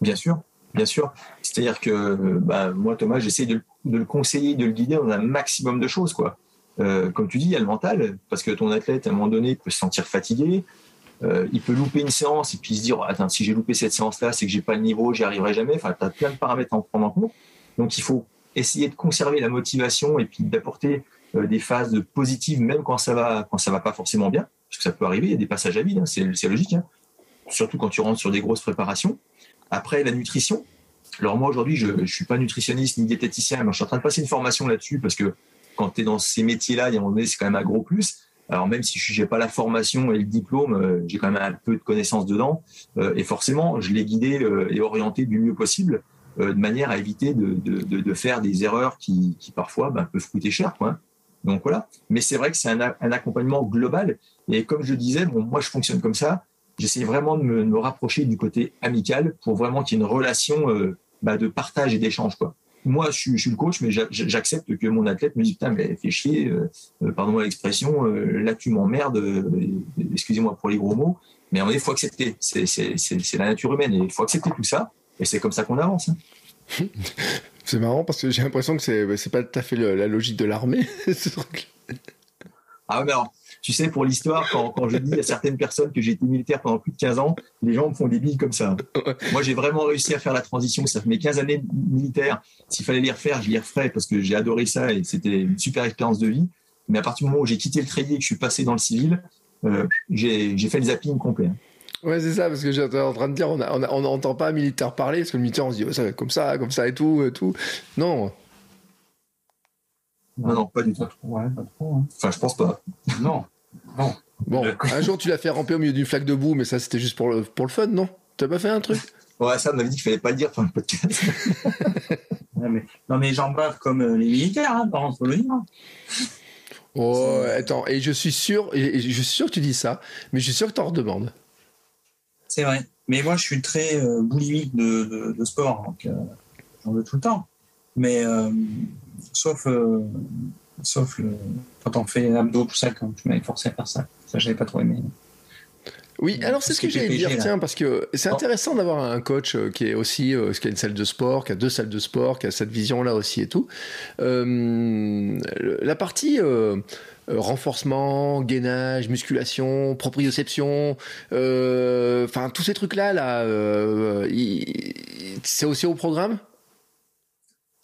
Bien sûr, bien sûr. C'est-à-dire que, bah, moi, Thomas, j'essaie de, le conseiller, de le guider dans un maximum de choses, quoi. comme tu dis, il y a le mental, parce que ton athlète, à un moment donné, peut se sentir fatigué. il peut louper une séance et puis se dire, attends, si j'ai loupé cette séance-là, c'est que j'ai pas le niveau, j'y arriverai jamais. Enfin, tu as plein de paramètres à en prendre en compte. Donc, il faut essayer de conserver la motivation et puis d'apporter des phases positives même quand ça va quand ça va pas forcément bien parce que ça peut arriver il y a des passages à vide hein, c'est logique hein. surtout quand tu rentres sur des grosses préparations après la nutrition alors moi aujourd'hui je ne suis pas nutritionniste ni diététicien mais je suis en train de passer une formation là-dessus parce que quand tu es dans ces métiers-là il y a un moment donné c'est quand même un gros plus alors même si je n'ai pas la formation et le diplôme, euh, j'ai quand même un peu de connaissances dedans. Euh, et forcément, je l'ai guidé et orienté du mieux possible, de manière à éviter de, faire des erreurs qui, parfois ben, peuvent coûter cher. Quoi. Donc voilà. Mais c'est vrai que c'est un, accompagnement global. Et comme je disais, moi je fonctionne comme ça. J'essaie vraiment de me, rapprocher du côté amical pour vraiment qu'il y ait une relation euh, bah, de partage et d'échange. Moi, je suis, le coach, mais j'accepte que mon athlète me dise putain, mais fais chier, euh, euh, pardon l'expression, là tu m'emmerdes, excusez-moi pour les gros mots, mais il faut accepter. C'est la nature humaine et il faut accepter tout ça. Et c'est comme ça qu'on avance. Hein. *laughs* C'est marrant parce que j'ai l'impression que c'est, c'est pas tout à fait la logique de l'armée, *laughs* ce truc. Ah, alors, tu sais, pour l'histoire, quand, quand, je dis à certaines personnes que j'ai été militaire pendant plus de 15 ans, les gens me font des billes comme ça. Moi, j'ai vraiment réussi à faire la transition. Ça fait mes 15 années militaires. S'il fallait les refaire, je les referais parce que j'ai adoré ça et c'était une super expérience de vie. Mais à partir du moment où j'ai quitté le treillis et que je suis passé dans le civil, euh, j'ai fait le zapping complet. Ouais, c'est ça, parce que j'étais en train de dire, on n'entend pas un militaire parler, parce que le militaire, on se dit, ça va être comme ça, comme ça et tout, et tout. Non. Non, non, pas du tout. Ouais, pas trop. Hein. Enfin, je pense pas. Non. Non. Bon, un jour, tu l'as fait ramper au milieu d'une flaque de boue, mais ça, c'était juste pour le, pour le fun, non? T'as pas fait un truc? Ouais, ça, on m'avait dit qu'il fallait pas le dire sur le podcast. *laughs* mais, non, mais j'en bave comme euh, les militaires, hein, par contre, faut le dire. Oh, attends, et je suis sûr, et je suis sûr que tu dis ça, mais je suis sûr que tu en redemandes. C'est vrai. Mais moi, je suis très euh, boulimique de, de, sport, donc euh, j'en veux tout le temps. Mais euh, sauf, sauf quand on fait abdos, tout ça, quand tu m'avais forcé à faire ça. Ça, j'avais pas trop aimé. Oui, alors c'est ce que j'allais dire, tiens, parce que c'est intéressant d'avoir un coach qui est aussi, qui a une salle de sport, qui a deux salles de sport, qui a cette vision-là aussi et tout. la partie euh, renforcement, gainage, musculation, proprioception, euh, enfin tous ces trucs-là, là, euh, c'est aussi au programme?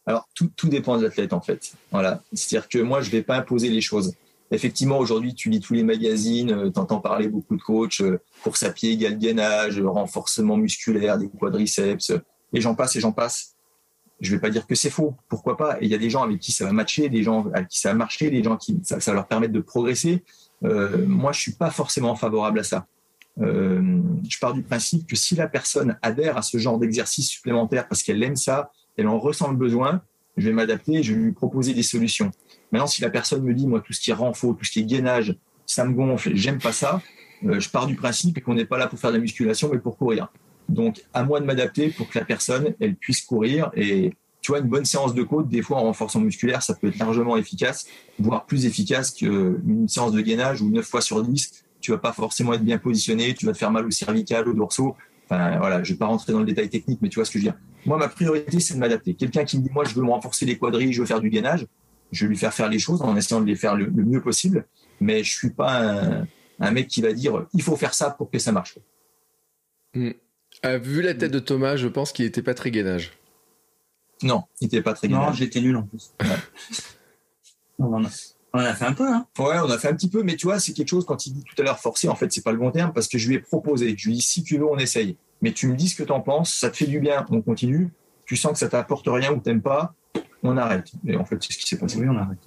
Alors tout, tout dépend de l'athlète en fait. Voilà, c'est-à-dire que moi je vais pas imposer les choses. Effectivement, aujourd'hui, tu lis tous les magazines, tu entends parler beaucoup de coachs, course à pied égale gainage, renforcement musculaire, des quadriceps, et j'en passe et j'en passe je vais pas dire que c'est faux, pourquoi pas. Et il y a des gens avec qui ça va matcher, des gens avec qui ça va marcher, des gens qui ça, va leur permettre de progresser. Euh, moi, je suis pas forcément favorable à ça. Euh, je pars du principe que si la personne adhère à ce genre d'exercice supplémentaire parce qu'elle aime ça, elle en ressent le besoin, je vais m'adapter, je vais lui proposer des solutions. Maintenant, si la personne me dit, moi, tout ce qui est renfort, tout ce qui est gainage, ça me gonfle, j'aime pas ça, euh, je pars du principe qu'on n'est pas là pour faire de la musculation, mais pour courir. Donc, à moi de m'adapter pour que la personne, elle puisse courir. Et tu vois, une bonne séance de côte, des fois en renforçant musculaire, ça peut être largement efficace, voire plus efficace qu'une séance de gainage où 9 fois sur 10, tu vas pas forcément être bien positionné, tu vas te faire mal au cervical, au dorsaux. Enfin, voilà, je vais pas rentrer dans le détail technique, mais tu vois ce que je veux dire. Moi, ma priorité, c'est de m'adapter. Quelqu'un qui me dit, moi, je veux me renforcer les quadrilles, je veux faire du gainage, je vais lui faire faire les choses en essayant de les faire le, mieux possible. Mais je suis pas un, mec qui va dire, il faut faire ça pour que ça marche. Hmm. Ah, vu la tête de Thomas, je pense qu'il n'était pas très gainage. Non, il n'était pas très gainage. Non, j'étais nul en plus. on, en a, fait un peu, hein Ouais, on a fait un petit peu, mais tu vois, c'est quelque chose, quand il dit tout à l'heure forcer, en fait, c'est pas le bon terme, parce que je lui ai proposé. Je lui ai dit, si tu veux, on essaye. Mais tu me dis ce que tu en penses, ça te fait du bien, on continue. Tu sens que ça t'apporte rien ou t'aimes pas, on arrête. Et en fait, c'est ce qui s'est passé. Oui, on arrête.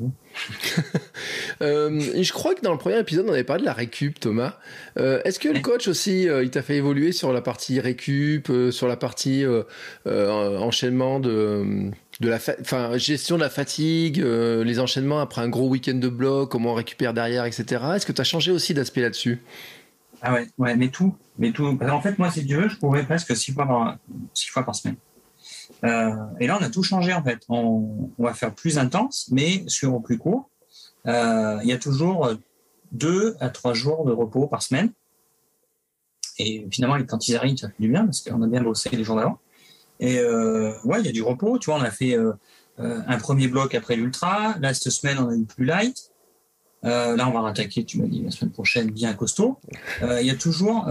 *laughs* euh, je crois que dans le premier épisode, on avait parlé de la récup, Thomas. Euh, est-ce que le coach aussi, euh, il t'a fait évoluer sur la partie récup, euh, sur la partie enchaînement de, de la enfin, gestion de la fatigue, les enchaînements après un gros week-end de bloc, comment on récupère derrière, etc. Est-ce que tu as changé aussi d'aspect là-dessus? Ah ouais, ouais, mais tout. Mais tout. En fait, moi, si tu veux, je pourrais presque six fois par, six fois par semaine. Euh, et là, on a tout changé en fait. On, va faire plus intense, mais sur plus court. Euh, il y a toujours deux à trois jours de repos par semaine. Et finalement, quand ils arrivent, ça fait du bien parce qu'on a bien bossé les jours d'avant. Et euh, ouais, il y a du repos. Tu vois, on a fait un premier bloc après l'ultra. Là, cette semaine, on a eu plus light. là, on va rattaquer, tu m'as dit, la semaine prochaine, bien costaud. Il y a toujours,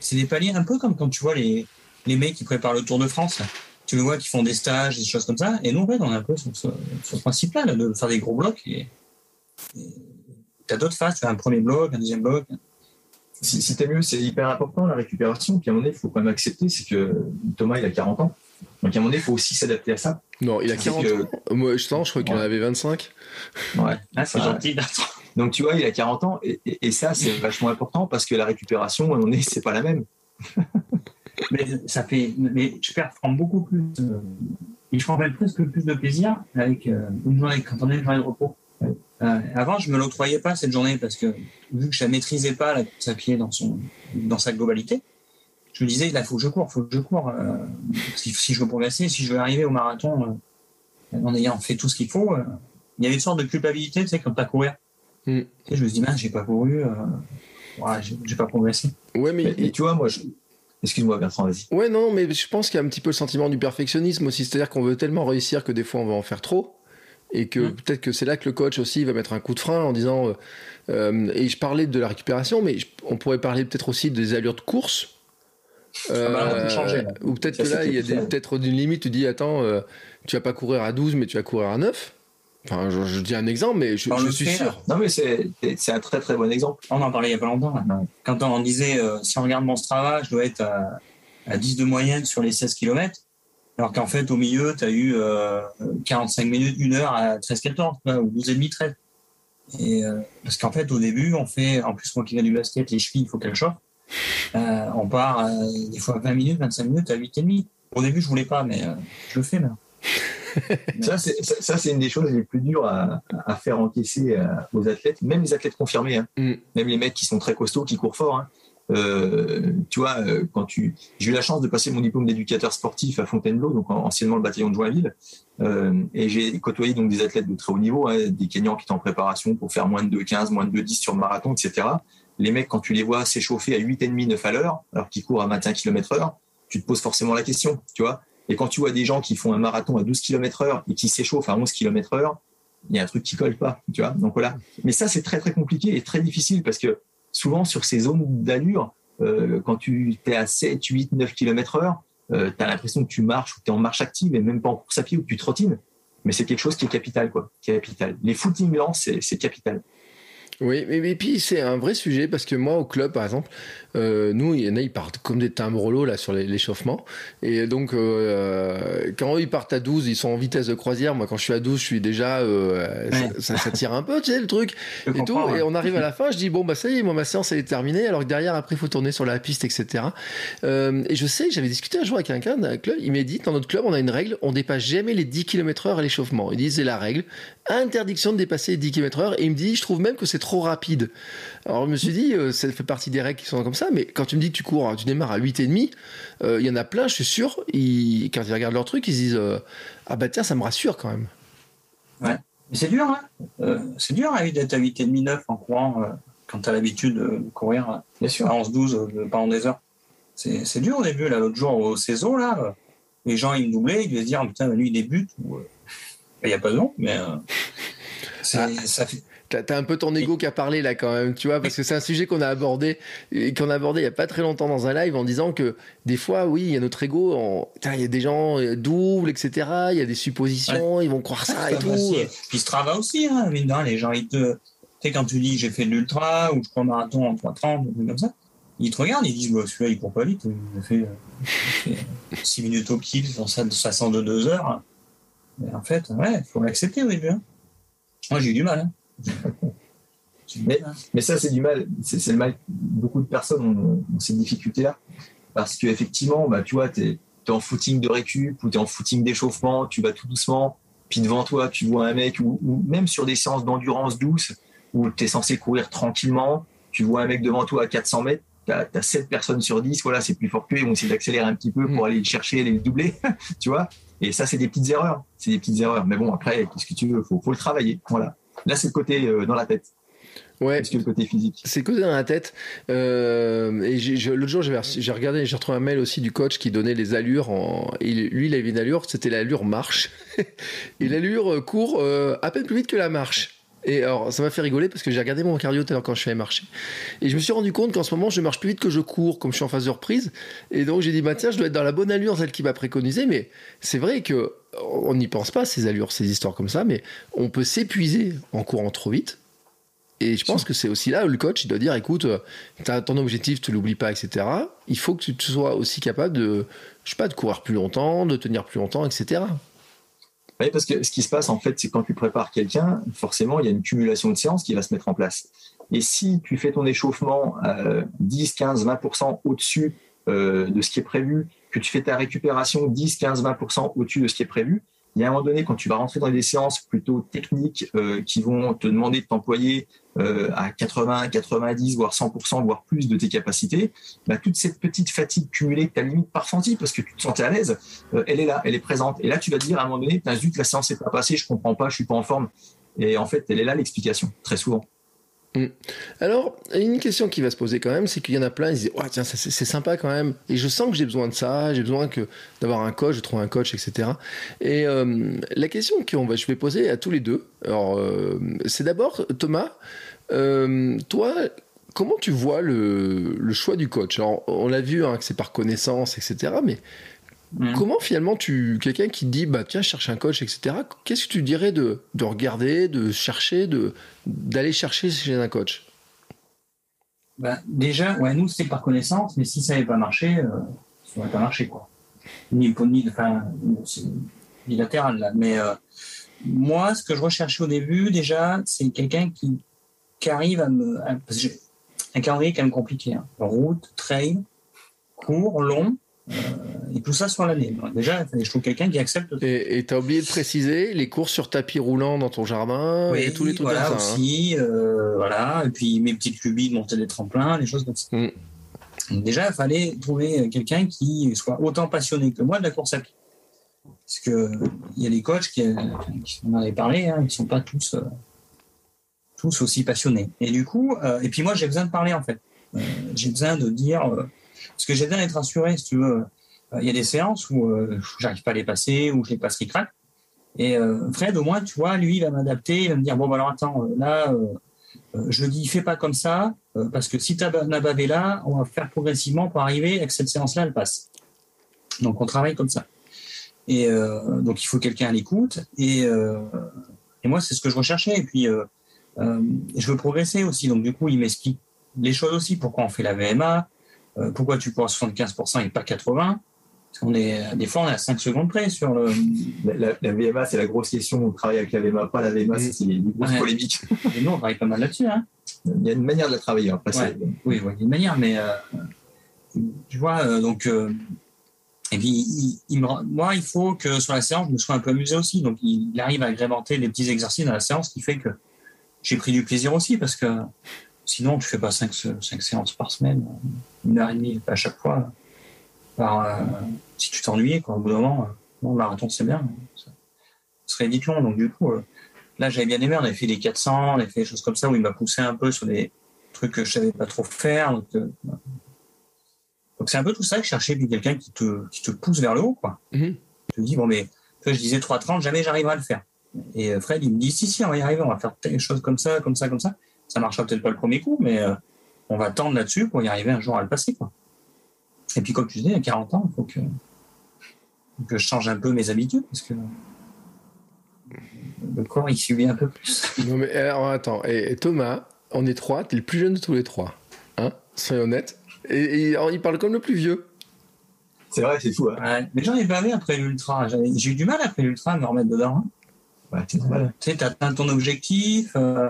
c'est des paliers un peu comme quand tu vois les, les mecs qui préparent le Tour de France tu le vois qui font des stages, des choses comme ça. Et nous, en fait, on est un peu sur ce, principe-là, de faire des gros blocs. Et, tu as d'autres phases, tu as un premier bloc, un deuxième bloc. Si, si mieux, c'est hyper important la récupération. Puis à un moment donné, il faut quand même accepter, c'est que Thomas, il a 40 ans. Donc à un moment donné, il faut aussi s'adapter à ça. Non, il a 40 ans. Moi, je, je crois qu'il en avait 25. Ouais. Ah, c'est gentil. Donc tu vois, il a 40 ans. Et, et ça, c'est vachement important parce que la récupération, à un moment donné, c'est pas la même *laughs* mais ça fait, mais je perds beaucoup plus, euh, et je prends même presque plus de plaisir avec euh, une journée, quand on a une journée de repos. Euh, avant, je me l'octroyais pas cette journée parce que vu que je la maîtrisais pas la course à pied dans son, dans sa globalité, je me disais, il faut que je cours, faut que je cours. si, si, je veux progresser, si je veux arriver au marathon en ayant fait tout ce qu'il faut, il y avait une sorte de culpabilité, tu sais, quand tu as courir. Mm. Et je me dis, mince, j'ai pas couru, ouais, j'ai pas progressé. Ouais, mais, tu vois, moi, je, Excuse-moi, Bertrand, vas-y. Ouais, non, mais je pense qu'il y a un petit peu le sentiment du perfectionnisme aussi. C'est-à-dire qu'on veut tellement réussir que des fois, on va en faire trop. Et que mm. peut-être que c'est là que le coach aussi va mettre un coup de frein en disant. Euh, euh, et je parlais de la récupération, mais on pourrait parler peut-être aussi des allures de course. Euh, changer, ou peut-être que là, il y a peut-être une limite, tu dis, attends, tu vas pas courir à 12, mais tu vas courir à 9. Enfin, je, dis un exemple, mais je, suis sûr. Non, mais c'est un très très bon exemple. On en parlait il y a pas longtemps. Quand on disait, euh, si on regarde mon Strava, je dois être à, 10 de moyenne sur les 16 km. Alors qu'en fait, au milieu, tu as eu 45 euh, minutes, 1 heure à 13-14, ou 12,5, 13. Et, euh, parce qu'en fait, au début, on fait, en plus, moi qui viens du basket, les chevilles, il faut qu'elles chauffent. on part des fois 20 minutes, 25 minutes à 8,5. Au début, je voulais pas, mais je le fais maintenant. *laughs* ça, c'est une des choses les plus dures à, faire encaisser euh, aux athlètes, même les athlètes confirmés, hein. mm. même les mecs qui sont très costauds, qui courent fort. Hein. Euh, tu vois, euh, quand tu, j'ai eu la chance de passer mon diplôme d'éducateur sportif à Fontainebleau, donc anciennement le bataillon de Joinville, et j'ai côtoyé donc des athlètes de très haut niveau, hein, des Kenyans qui étaient en préparation pour faire moins de 15, moins de 10 sur le marathon, etc. Les mecs, quand tu les vois s'échauffer à 8,5, 9 à l'heure, alors qu'ils courent à 21 km heure, tu te poses forcément la question, tu vois. Et quand tu vois des gens qui font un marathon à 12 km heure et qui s'échauffent à 11 km heure, il y a un truc qui colle pas, tu vois. Donc voilà. Mais ça, c'est très, très compliqué et très difficile parce que souvent, sur ces zones d'allure, euh, quand tu es à 7, 8, 9 km heure, euh, tu as l'impression que tu marches ou que tu es en marche active et même pas en course à pied ou que tu trottines. Mais c'est quelque chose qui est capital, quoi. Capital. Les footings lents, c'est capital. Oui, mais, puis c'est un vrai sujet parce que moi au club par exemple, euh, nous il y en a ils partent comme des timbres là sur l'échauffement. Et donc euh, quand ils partent à 12 ils sont en vitesse de croisière. Moi quand je suis à 12 je suis déjà euh, ça, ça, tire un peu tu sais le truc. Et tout et on arrive à la fin je dis bon bah ça y est moi ma séance elle est terminée. Alors que derrière après il faut tourner sur la piste etc. et je sais j'avais discuté un jour avec quelqu'un d'un club. Il m'a dit dans notre club on a une règle on dépasse jamais les 10 km heure à l'échauffement. Il dit c'est la règle. Interdiction de dépasser les 10 km heure. Et il me dit je trouve même que c'est trop rapide. Alors je me suis dit, euh, ça fait partie des règles qui sont comme ça, mais quand tu me dis que tu cours, tu démarres à 8,5, euh, il y en a plein, je suis sûr, quand ils regardent leur truc, ils se disent, euh, ah bah tiens, ça me rassure quand même. Ouais, mais c'est dur, hein c'est dur hein, d'être à 8,5, 9 en courant quand tu as l'habitude de courir Bien sûr. à 11, 12 pendant des heures. C'est dur au début, là, l'autre jour au saison, là, les gens ils me doublaient, ils devaient se dire, putain, lui il débute. Il n'y a pas de nom, mais ah. ça fait T'as un peu ton ego qui a parlé là quand même, tu vois, parce que c'est un sujet qu'on a abordé, qu'on a abordé il y a pas très longtemps dans un live en disant que des fois, oui, il y a notre ego, il y a des gens euh, doubles, etc. Il y a des suppositions, ils vont croire ça et tout. Puis ce travail aussi, hein, les gens, ils te, tu sais, quand tu dis j'ai fait l'ultra ou je prends marathon en 3,30, comme ça, ils te regardent, ils disent, bah, celui-là, il court pas vite, il a fait, 6 euh, minutes au kill sur ça, 62 heures. Mais en fait, ouais, faut l'accepter au début. Hein. Moi, j'ai eu du mal. Hein. *laughs* mais, mais, ça, c'est du mal. C'est le mal. Beaucoup de personnes ont, ces difficultés-là. Parce qu'effectivement, bah, tu vois, tu es, en footing de récup ou tu es en footing d'échauffement, tu vas tout doucement. Puis devant toi, tu vois un mec, ou, même sur des séances d'endurance douce, où tu es censé courir tranquillement, tu vois un mec devant toi à 400 mètres, tu as, 7 personnes sur 10, voilà, c'est plus fort que ils vont essayer d'accélérer un petit peu pour mm. aller le chercher, aller le doubler, *laughs* tu vois. Et ça, c'est des petites erreurs. C'est des petites erreurs. Mais bon, après, qu'est-ce que tu veux? Faut, faut le travailler. Voilà. Là, c'est le côté euh, dans la tête. Ouais. que le côté physique. C'est le côté dans la tête. Euh, et l'autre jour, j'ai regardé, j'ai retrouvé un mail aussi du coach qui donnait les allures. En, lui, il avait une allure, c'était l'allure marche. *laughs* et l'allure euh, court à peine plus vite que la marche. Et alors, ça m'a fait rigoler parce que j'ai regardé mon cardio tout à l'heure quand je suis allé marcher. Et je me suis rendu compte qu'en ce moment, je marche plus vite que je cours, comme je suis en phase de reprise. Et donc, j'ai dit, bah, tiens, je dois être dans la bonne allure, celle qui m'a préconisé. Mais c'est vrai que on n'y pense pas, ces allures, ces histoires comme ça, mais on peut s'épuiser en courant trop vite. Et je pense que c'est aussi là où le coach il doit dire écoute, tu as ton objectif, tu l'oublies pas, etc. Il faut que tu sois aussi capable de, je sais pas, de courir plus longtemps, de tenir plus longtemps, etc. Oui, parce que ce qui se passe, en fait, c'est quand tu prépares quelqu'un, forcément, il y a une cumulation de séances qui va se mettre en place. Et si tu fais ton échauffement à 10, 15, 20% au-dessus euh, de ce qui est prévu, que tu fais ta récupération 10, 15, 20% au-dessus de ce qui est prévu, il y a un moment donné, quand tu vas rentrer dans des séances plutôt techniques euh, qui vont te demander de t'employer euh, à 80, 90, voire 100%, voire plus de tes capacités, bah, toute cette petite fatigue cumulée que tu as limite ressentie parce que tu te sentais à l'aise, euh, elle est là, elle est présente. Et là, tu vas dire à un moment donné, zut, la séance n'est pas passée, je comprends pas, je suis pas en forme. Et en fait, elle est là l'explication, très souvent. Mm. Alors, une question qui va se poser quand même, c'est qu'il y en a plein, ils disent, ouais, tiens, c'est sympa quand même, et je sens que j'ai besoin de ça, j'ai besoin que d'avoir un coach, de trouver un coach, etc. Et euh, la question que je vais poser à tous les deux, euh, c'est d'abord, Thomas, euh, toi, comment tu vois le, le, choix du coach? Alors, on l'a vu hein, que c'est par connaissance, etc. Mais Mm. Comment finalement tu quelqu'un qui te dit bah tiens cherche un coach etc. Qu'est-ce que tu dirais de, de regarder, de chercher, de d'aller chercher chez un coach? Bah, déjà ouais nous c'est par connaissance mais si ça n'avait pas marché euh, ça n'aurait pas marché quoi. Ni ni enfin c'est bilatéral là mais euh, moi ce que je recherchais au début déjà c'est quelqu'un qui qui arrive à me parce que un calendrier quand même compliqué hein. route trail court long euh, et tout ça sur l'année. Déjà, je trouve quelqu'un qui accepte. Et tu as oublié de préciser les courses sur tapis roulant dans ton jardin et tous les trucs voilà, comme ça. Hein. aussi, euh, voilà. Et puis mes petites lubies de monter des tremplins, des choses comme ça. Mm. déjà, il fallait trouver quelqu'un qui soit autant passionné que moi de la course à pied. Parce que il y a des coachs qui, qui en avaient parlé, hein, qui sont pas tous euh, tous aussi passionnés. Et du coup, et puis moi j'ai besoin de parler en fait. j'ai besoin de dire parce que j'ai besoin d'être rassuré, si tu veux. Euh, il y a des séances où euh, j'arrive pas à les passer, où je les passe qui craquent. Et euh, Fred, au moins, tu vois, lui, il va m'adapter, il va me dire, bon, bah, alors attends, là, je dis, fais pas comme ça, parce que si tu as bavé là, on va faire progressivement pour arriver à que cette séance-là, elle passe. Donc, on travaille comme ça. Et donc, il faut quelqu'un à l'écoute. Et moi, c'est ce que je recherchais. Et puis, je veux progresser aussi. Donc, du coup, il m'explique les choses aussi, pourquoi on fait la VMA, euh, pourquoi tu cours à 75% et pas 80 on est, des fois, on est à 5 secondes près sur le. La, VMA, c'est la grosse question. On travaille avec la VMA, pas la VMA, c'est les, grosses polémiques. *laughs* Et nous, on travaille pas mal là-dessus. Hein. Il y a une manière de la travailler. Hein, oui, il y a une manière, mais euh, tu vois, euh, donc. et puis, il, moi, il faut que sur la séance, je me sois un peu amusé aussi. Donc, il, arrive à agrémenter des petits exercices dans la séance, qui fait que j'ai pris du plaisir aussi, parce que Sinon, tu fais pas cinq, séances par semaine, une heure et demie à chaque fois. Euh, si tu t'ennuyais, au bout d'un moment, le marathon c'est bien, ça serait vite long. Donc du coup, euh, là j'avais bien aimé, on avait fait des 400, on avait fait des choses comme ça où il m'a poussé un peu sur des trucs que je savais pas trop faire. Donc euh, c'est un peu tout ça que je cherchais, puis quelqu'un qui te, qui te pousse vers le haut, quoi. Mm-hmm. Je dis, bon, mais je disais 3,30, jamais j'arriverai à le faire. Et Fred, il me dit, si, si, on va y arriver, on va faire des choses comme ça, comme ça, comme ça ça marchera peut-être pas le premier coup, mais euh, on va tendre là-dessus pour y arriver un jour à le passer. Quoi. Et puis, comme tu disais, à 40 ans, il faut que, que je change un peu mes habitudes, parce que le corps, il subit un peu plus. Non, mais alors, attends, et, Thomas, on est trois, tu es le plus jeune de tous les trois. Hein Soyons honnêtes. Et, il parle comme le plus vieux. C'est vrai, c'est fou. Hein. mais j'en ai pas vu après l'ultra. J'ai eu du mal après l'ultra à me remettre dedans. Hein. Ouais, c'est normal. Tu sais, tu atteint ton objectif. Euh,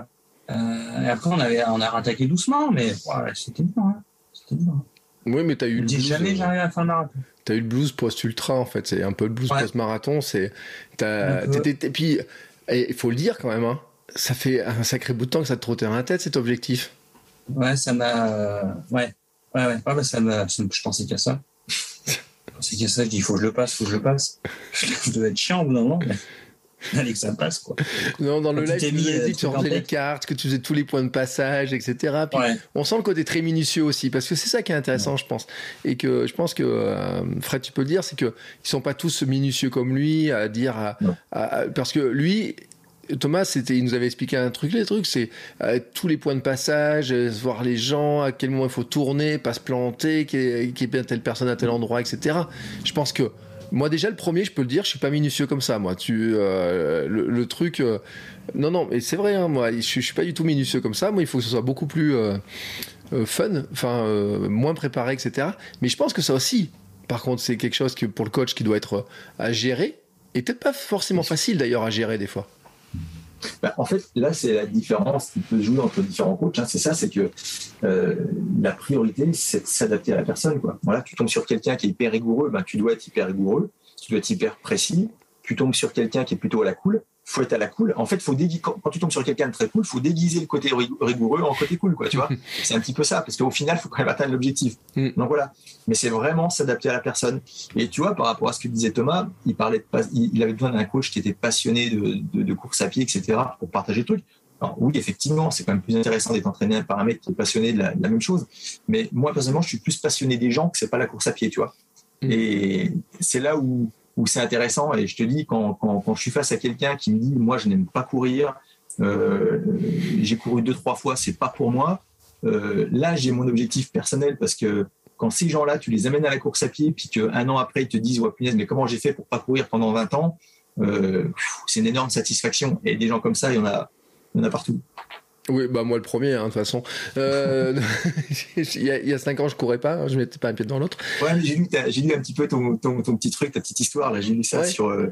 euh, et après, on, avait, on a rattaqué doucement, mais c'était dur. Hein. C'était dur. Oui, mais tu as eu le blues. jamais euh, j'arrive à la fin de marathon. Tu as eu le blues post-ultra, en fait. C'est un peu le blues post-marathon. C'est, et puis, il faut le dire quand même, hein, ça fait un sacré bout de temps que ça te trottait dans la tête, cet objectif. Ouais, ça m'a. Ouais. Ouais, ouais. ouais ça m'a... Je pensais qu'à ça. *laughs* je pensais qu'à ça. Je dis, il faut que je le passe, il faut que je le passe. *laughs* je devais être chiant au bout d'un moment. Mais... *laughs* Allez, que ça passe, quoi. Non, dans le live, tu nous as dit que tu rendais les cartes, que tu faisais tous les points de passage, etc. On sent le côté très minutieux aussi, parce que c'est ça qui est intéressant, je pense. Et que je pense que, euh, Fred, tu peux le dire, c'est qu'ils sont pas tous minutieux comme lui, à dire. parce que lui, Thomas, c'était, il nous avait expliqué un truc, les trucs, c'est euh, tous les points de passage, euh, voir les gens, à quel moment il faut tourner, pas se planter, qui est, qui est bien telle personne à tel endroit, etc. Je pense que moi déjà le premier, je peux le dire, je suis pas minutieux comme ça. Moi, tu euh, le, truc, euh, non non, mais c'est vrai. Hein, moi, je, je, suis pas du tout minutieux comme ça. Moi, il faut que ce soit beaucoup plus euh, fun, enfin moins préparé, etc. Mais je pense que ça aussi, par contre, c'est quelque chose que pour le coach qui doit être à gérer et peut-être pas forcément facile d'ailleurs à gérer des fois. Bah, en fait, là, c'est la différence qui peut jouer entre différents coachs. Hein. C'est ça, c'est que euh, la priorité, c'est de s'adapter à la personne. Voilà, tu tombes sur quelqu'un qui est hyper rigoureux, ben, tu dois être hyper rigoureux, tu dois être hyper précis. Tu tombes sur quelqu'un qui est plutôt à la cool, faut être à la cool. En fait, faut quand, tu tombes sur quelqu'un de très cool, faut déguiser le côté rigoureux en côté cool, quoi, tu vois. *laughs* c'est un petit peu ça, parce qu'au final, il faut quand même atteindre l'objectif. Mm. Donc voilà. Mais c'est vraiment s'adapter à la personne. Et tu vois, par rapport à ce que disait Thomas, il parlait de, il, avait besoin d'un coach qui était passionné de, de, course à pied, etc., pour partager le truc. Alors, oui, effectivement, c'est quand même plus intéressant d'être entraîné par un mec qui est passionné de la, même chose. Mais moi, personnellement, je suis plus passionné des gens que c'est pas la course à pied, tu vois. Mm. Et c'est là où, où c'est intéressant. Et je te dis, quand, je suis face à quelqu'un qui me dit, moi, je n'aime pas courir, euh, j'ai couru deux, trois fois, c'est pas pour moi. Euh, là, j'ai mon objectif personnel parce que quand ces gens-là, tu les amènes à la course à pied, puis qu'un an après, ils te disent, ouais, punaise, mais comment j'ai fait pour pas courir pendant 20 ans euh, C'est une énorme satisfaction. Et des gens comme ça, y en a, il y en a partout. Oui, bah moi le premier, hein, de toute façon. Euh, *laughs* il, y a, il, y a, cinq ans, je courais pas, je mettais pas un pied dans l'autre. Ouais, j'ai lu, j'ai lu un petit peu ton, ton, ton, petit truc, ta petite histoire. Là, j'ai lu ça sur euh,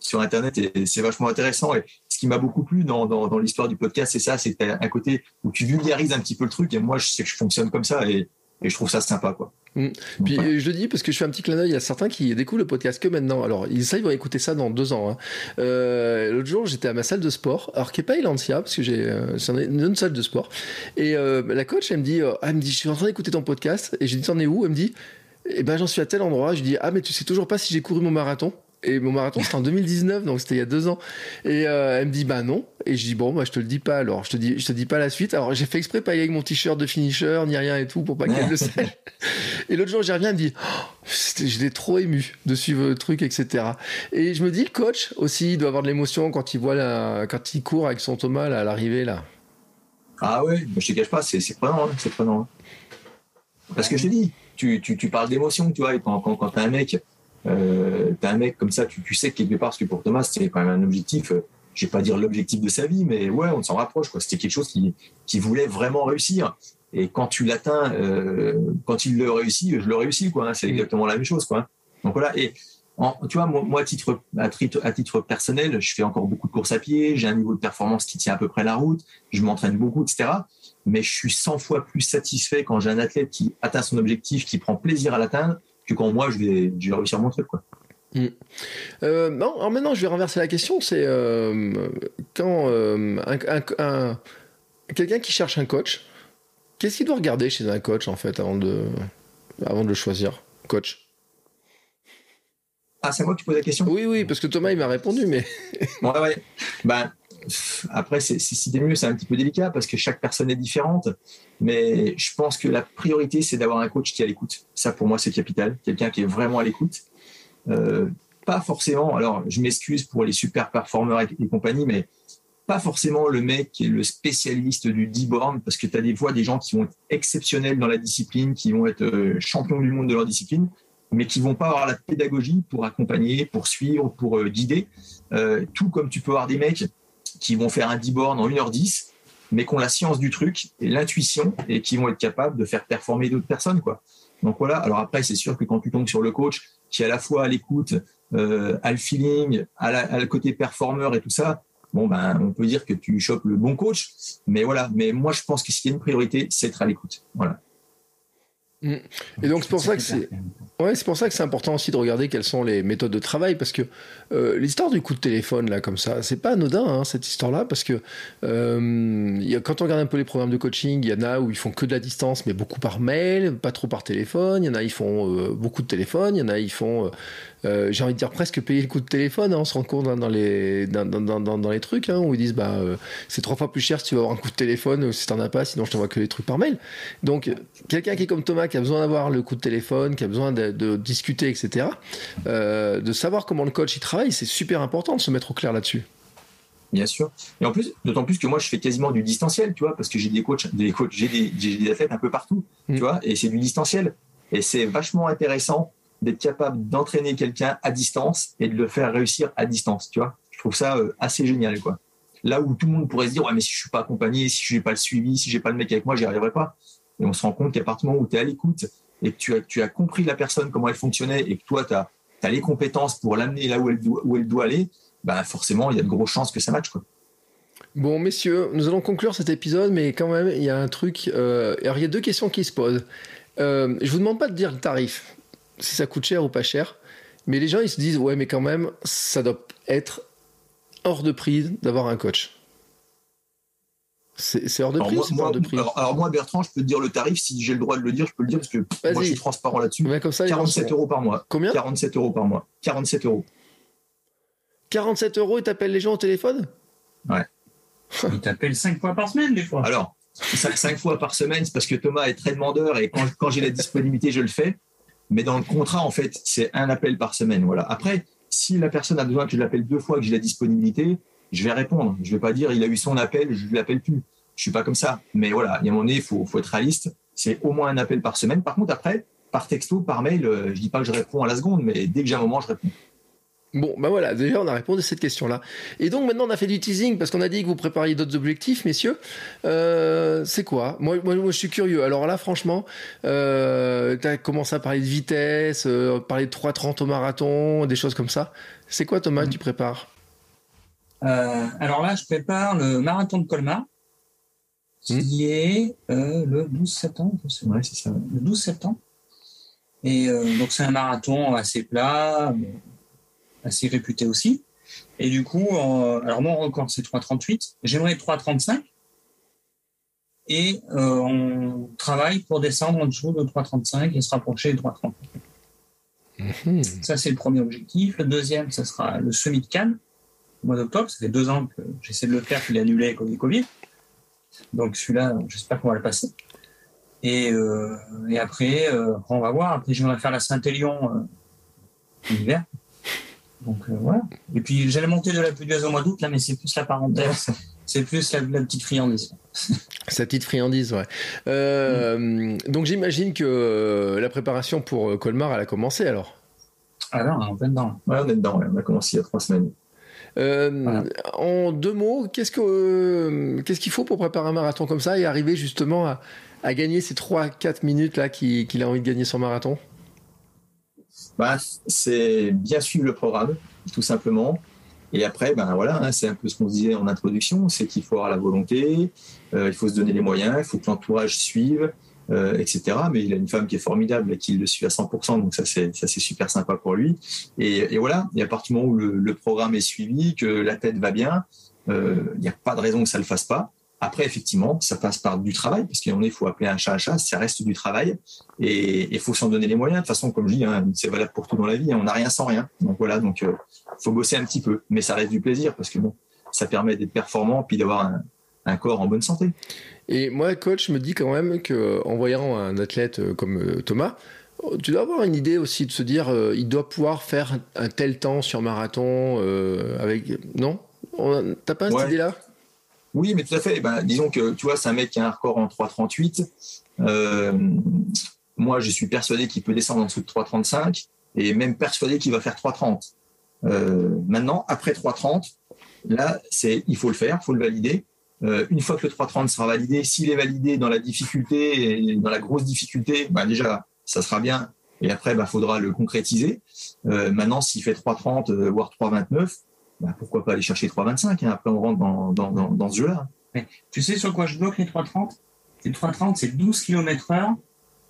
sur internet et c'est vachement intéressant. Et ce qui m'a beaucoup plu dans, dans, dans l'histoire du podcast, c'est ça, c'est un côté où tu vulgarises un petit peu le truc. Et moi, je sais que je fonctionne comme ça et, et je trouve ça sympa, quoi. Mm. Puis je le dis parce que je fais un petit clin d'œil. Il y a certains qui découvrent le podcast que maintenant. Alors ça, ils vont écouter ça dans deux ans. Hein. Euh, L'autre jour, j'étais à ma salle de sport, alors qui est pas Elantia parce que j'ai euh, c'est une salle de sport. Et euh, la coach, elle me dit, elle me dit, je suis en train d'écouter ton podcast. Et j'ai dit, t'en es où? Elle me dit, eh ben j'en suis à tel endroit. Je dis, ah mais tu sais toujours pas si j'ai couru mon marathon? Et mon marathon, c'était en 2019, donc c'était il y a deux ans. Et euh, elle me dit, bah non. Et je dis, bon, bah, je te le dis pas alors. Je te dis, je te dis pas la suite. Alors, j'ai fait exprès pas y aller avec mon t-shirt de finisher, ni rien et tout, pour pas qu'elle le sache. Et l'autre jour, j'y reviens, elle me dit, oh, j'étais trop ému de suivre le truc, etc. Et je me dis, le coach aussi, il doit avoir de l'émotion quand il voit la, quand il court avec son Thomas là, à l'arrivée, là. Ah ouais, je te cache pas, c'est prenant, hein, c'est prenant. Hein. Parce que je te dis, tu, tu, tu parles d'émotion, tu vois, quand, quand, quand t'as un mec euh, t'as un mec comme ça, tu, tu sais que quelque part, parce que pour Thomas, c'est quand même un objectif, euh, je vais pas dire l'objectif de sa vie, mais ouais, on s'en rapproche. Quoi. C'était quelque chose qui, qui voulait vraiment réussir. Et quand tu l'atteins, euh, quand il le réussit, je le réussis. Quoi. Hein. C'est exactement la même chose. Quoi. Donc voilà. Et en, tu vois, moi, à titre, à, titre, à titre personnel, je fais encore beaucoup de courses à pied. J'ai un niveau de performance qui tient à peu près la route. Je m'entraîne beaucoup, etc. Mais je suis 100 fois plus satisfait quand j'ai un athlète qui atteint son objectif, qui prend plaisir à l'atteindre, que quand moi je vais, je vais réussir mon truc quoi. Mm. Euh, non, alors maintenant je vais renverser la question. C'est euh, quand euh, un, quelqu'un qui cherche un coach, qu'est-ce qu'il doit regarder chez un coach en fait avant de, avant de le choisir, coach Ah, c'est moi qui pose la question? Oui, oui, parce que Thomas il m'a répondu, mais. ouais, ouais. Ben, après, c'est, si mieux, c'est un petit peu délicat parce que chaque personne est différente. Mais je pense que la priorité, c'est d'avoir un coach qui est à l'écoute. Ça, pour moi, c'est capital. Quelqu'un qui est vraiment à l'écoute. Euh, pas forcément, alors je m'excuse pour les super performeurs et, compagnie, mais pas forcément le mec qui est le spécialiste du D-born, parce que tu as des fois des gens qui vont être exceptionnels dans la discipline, qui vont être euh, champions du monde de leur discipline, mais qui vont pas avoir la pédagogie pour accompagner, pour suivre, pour euh, guider. tout comme tu peux avoir des mecs qui vont faire un D-born en 1h10, mais qui ont la science du truc et l'intuition et qui vont être capables de faire performer d'autres personnes. Quoi. Donc voilà, alors après, c'est sûr que quand tu tombes sur le coach qui est à la fois à l'écoute, euh, à le feeling, à, le côté performeur et tout ça, bon, ben, on peut dire que tu chopes le bon coach. Mais voilà, mais moi, je pense que s'il y a une priorité, c'est être à l'écoute. Voilà. Mm. Et donc c'est pour ça que c'est ouais, c'est pour ça que c'est important aussi de regarder quelles sont les méthodes de travail parce que euh, l'histoire du coup de téléphone là comme ça, c'est pas anodin hein, cette histoire-là parce que euh, quand on regarde un peu les programmes de coaching, il y en a où ils font que de la distance mais beaucoup par mail, pas trop par téléphone. Il y en a ils font euh, beaucoup de téléphone, il y en a ils font euh, j'ai envie de dire presque payer le coup de téléphone. Hein, on se rend compte dans, les, dans, dans, dans, les trucs hein, où ils disent bah, euh, c'est trois fois plus cher si tu veux avoir un coup de téléphone ou si t'en as pas, sinon je t'envoie que les trucs par mail. Donc, quelqu'un qui est comme Thomas, qui a besoin d'avoir le coup de téléphone, qui a besoin de, discuter, etc., euh, de savoir comment le coach il travaille, c'est super important de se mettre au clair là-dessus. Bien sûr. Et en plus, d'autant plus que moi, je fais quasiment du distanciel, tu vois, parce que j'ai des coachs, des coachs, j'ai des, des, athlètes un peu partout, tu mm. vois, et c'est du distanciel. Et c'est vachement intéressant d'être capable d'entraîner quelqu'un à distance et de le faire réussir à distance, tu vois. Je trouve ça euh, assez génial, quoi. Là où tout le monde pourrait se dire, ouais, mais si je suis pas accompagné, si je n'ai pas le suivi, si j'ai pas le mec avec moi, j'y arriverai pas. Et on se rend compte qu'à partir du moment où tu es à l'écoute et que tu as, tu as compris la personne, comment elle fonctionnait et que toi, tu as, les compétences pour l'amener là où elle, doit, où elle doit aller, bah forcément, il y a de grosses chances que ça matche. Bon, messieurs, nous allons conclure cet épisode, mais quand même, il y a un truc. Euh, alors, il y a deux questions qui se posent. Euh, je vous demande pas de dire le tarif si ça coûte cher ou pas cher. Mais les gens, ils se disent, ouais, mais quand même, ça doit être hors de prix d'avoir un coach. C'est hors de prix, moi, hors de prix alors, moi, Bertrand, je peux te dire le tarif, si j'ai le droit de le dire, je peux le dire, parce que moi, je suis transparent là-dessus. 47 euros par mois. Combien 47 euros par mois. 47 euros. 47 euros et t'appelles les gens au téléphone? Ouais. Il t'appelle cinq fois par semaine, des fois. Alors, cinq, fois par semaine, c'est parce que Thomas est très demandeur et quand, quand j'ai la disponibilité, je le fais. Mais dans le contrat, en fait, c'est un appel par semaine. Voilà. Après, si la personne a besoin que je l'appelle deux fois, que j'ai la disponibilité, je vais répondre. Je vais pas dire il a eu son appel, je ne l'appelle plus. Je suis pas comme ça. Mais voilà, il y a un moment il faut, être réaliste. C'est au moins un appel par semaine. Par contre, après, par texto, par mail, euh, je dis pas que je réponds à la seconde, mais dès que j'ai un moment, je réponds. Bon, bah voilà, déjà on a répondu à cette question-là. Et donc maintenant on a fait du teasing parce qu'on a dit que vous prépariez d'autres objectifs, messieurs. Euh, c'est quoi? Moi, moi, je suis curieux. Alors là, franchement, euh, tu as commencé à parler de vitesse, euh, parler de 3.30 au marathon, des choses comme ça. C'est quoi Thomas tu prépares? Euh, Alors là, je prépare le marathon de Colmar, qui hmm. est euh, le 12 septembre. Ouais, c'est ça. Le 12 septembre. Et donc c'est un marathon assez plat assez réputé aussi. Et du coup, alors mon record c'est 3,38. J'aimerais 3,35. Et euh, on travaille pour descendre en dessous de 3,35 et se rapprocher de 3,30. Mhm. Ça, c'est le premier objectif. Le deuxième, ça sera le semi de Cannes, au mois d'octobre. Ça fait deux ans que j'essaie de le faire, qu'il est annulé avec le Covid. Donc celui-là, j'espère qu'on va le passer. Et, euh, et après, euh, on va voir. Après, j'aimerais faire la Saint-Élion en hiver. Donc euh, voilà. Et puis j'allais monter de la pluie au mois d'août là, mais c'est plus la parenthèse. C'est plus la, petite friandise. *laughs* Sa petite friandise, ouais. Euh, donc j'imagine que euh, la préparation pour Colmar, elle a commencé alors? Ah non, on est dedans. Ouais, on est dedans. On a commencé il y a trois semaines. En deux mots, qu'est-ce que qu'est-ce qu'il faut pour préparer un marathon comme ça et arriver justement à, à gagner ces 3-4 minutes là qu'il a envie de gagner son marathon? Bah, c'est bien suivre le programme, tout simplement. Et après, ben voilà, hein, c'est un peu ce qu'on disait en introduction, c'est qu'il faut avoir la volonté, euh, il faut se donner les moyens, il faut que l'entourage suive, euh, etc. Mais il a une femme qui est formidable et qui le suit à 100%, donc ça c'est ça c'est super sympa pour lui. Et, et, voilà, et à partir du moment où le, le, programme est suivi, que la tête va bien, euh, il n'y a pas de raison que ça le fasse pas. Après, effectivement, ça passe par du travail, parce qu'il faut appeler un chat un chat, ça reste du travail, et il faut s'en donner les moyens. De toute façon, comme je dis, hein, c'est valable pour tout dans la vie, hein, on n'a rien sans rien. Donc voilà, donc euh, faut bosser un petit peu, mais ça reste du plaisir, parce que bon, ça permet d'être performant, puis d'avoir un, corps en bonne santé. Et moi, coach, je me dis quand même qu'en voyant un athlète euh, comme euh, Thomas, tu dois avoir une idée aussi de se dire, il doit pouvoir faire un tel temps sur marathon avec. Non? T'as pas cette idée-là? Oui, mais tout à fait. Ben, disons que tu vois, c'est un mec qui a un record en 3,38. Euh, moi, je suis persuadé qu'il peut descendre en dessous de 3,35 et même persuadé qu'il va faire 3,30. Euh, maintenant, après 3,30, là, c'est, il faut le faire, il faut le valider. Euh, une fois que le 3,30 sera validé, s'il est validé dans la difficulté dans la grosse difficulté, ben déjà, ça sera bien. Et après, il ben, faudra le concrétiser. Maintenant, s'il fait 3,30, euh, voire 3,29, bah, pourquoi pas aller chercher 3,25 hein, Après, on rentre dans, dans, dans, ce jeu-là. tu sais sur quoi je bloque les 3,30 Les 3,30, c'est 12 km heure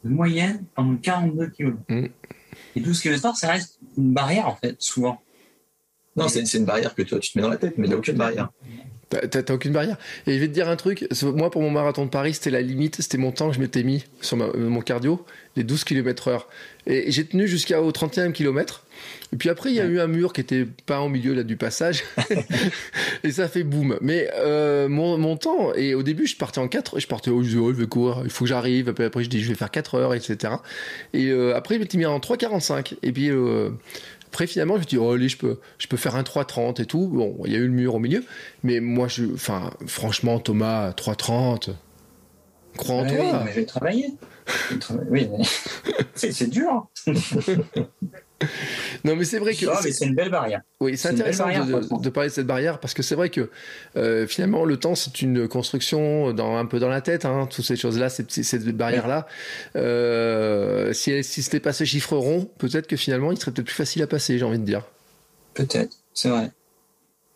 de moyenne pendant 42 km. Mm. Et 12 km heure, ça reste une barrière, en fait, souvent. Non, c'est une barrière que toi, tu te mets dans la tête, mais il n'y a aucune barrière. T'as aucune barrière. Et je vais te dire un truc, moi pour mon marathon de Paris, c'était la limite, c'était mon temps que je m'étais mis sur mon cardio, les 12 km heure. Et j'ai tenu jusqu'au 31 km. Et puis après, il y a eu un mur qui était pas au milieu là du passage. *laughs* *laughs* et ça fait boum. Mais euh, mon, mon, temps, et au début, je partais en 4, je partais, oh, je, oh, je vais courir, il faut que j'arrive. Après, après, je dis, je vais faire 4 heures, etc. Et euh, après, je m'étais mis en 3,45. Et puis, euh, après, finalement, je me suis dit, oh, allez, je peux, je peux faire un 3,30 et tout. Bon, il y a eu le mur au milieu. Mais moi, je, enfin, franchement, Thomas, 3,30. Crois en toi. Oui, mais je vais travailler. Oui, mais c'est dur. *laughs* *laughs* non, mais c'est vrai que. c'est une belle barrière. Oui, c'est intéressant de, parler de cette barrière parce que c'est vrai que euh, finalement, le temps, c'est une construction dans, un peu dans la tête, hein, toutes ces choses-là, cette barrière-là. Euh, si, si c'était pas ce chiffre rond, peut-être que finalement, il serait peut-être plus facile à passer, j'ai envie de dire. Peut-être, c'est vrai.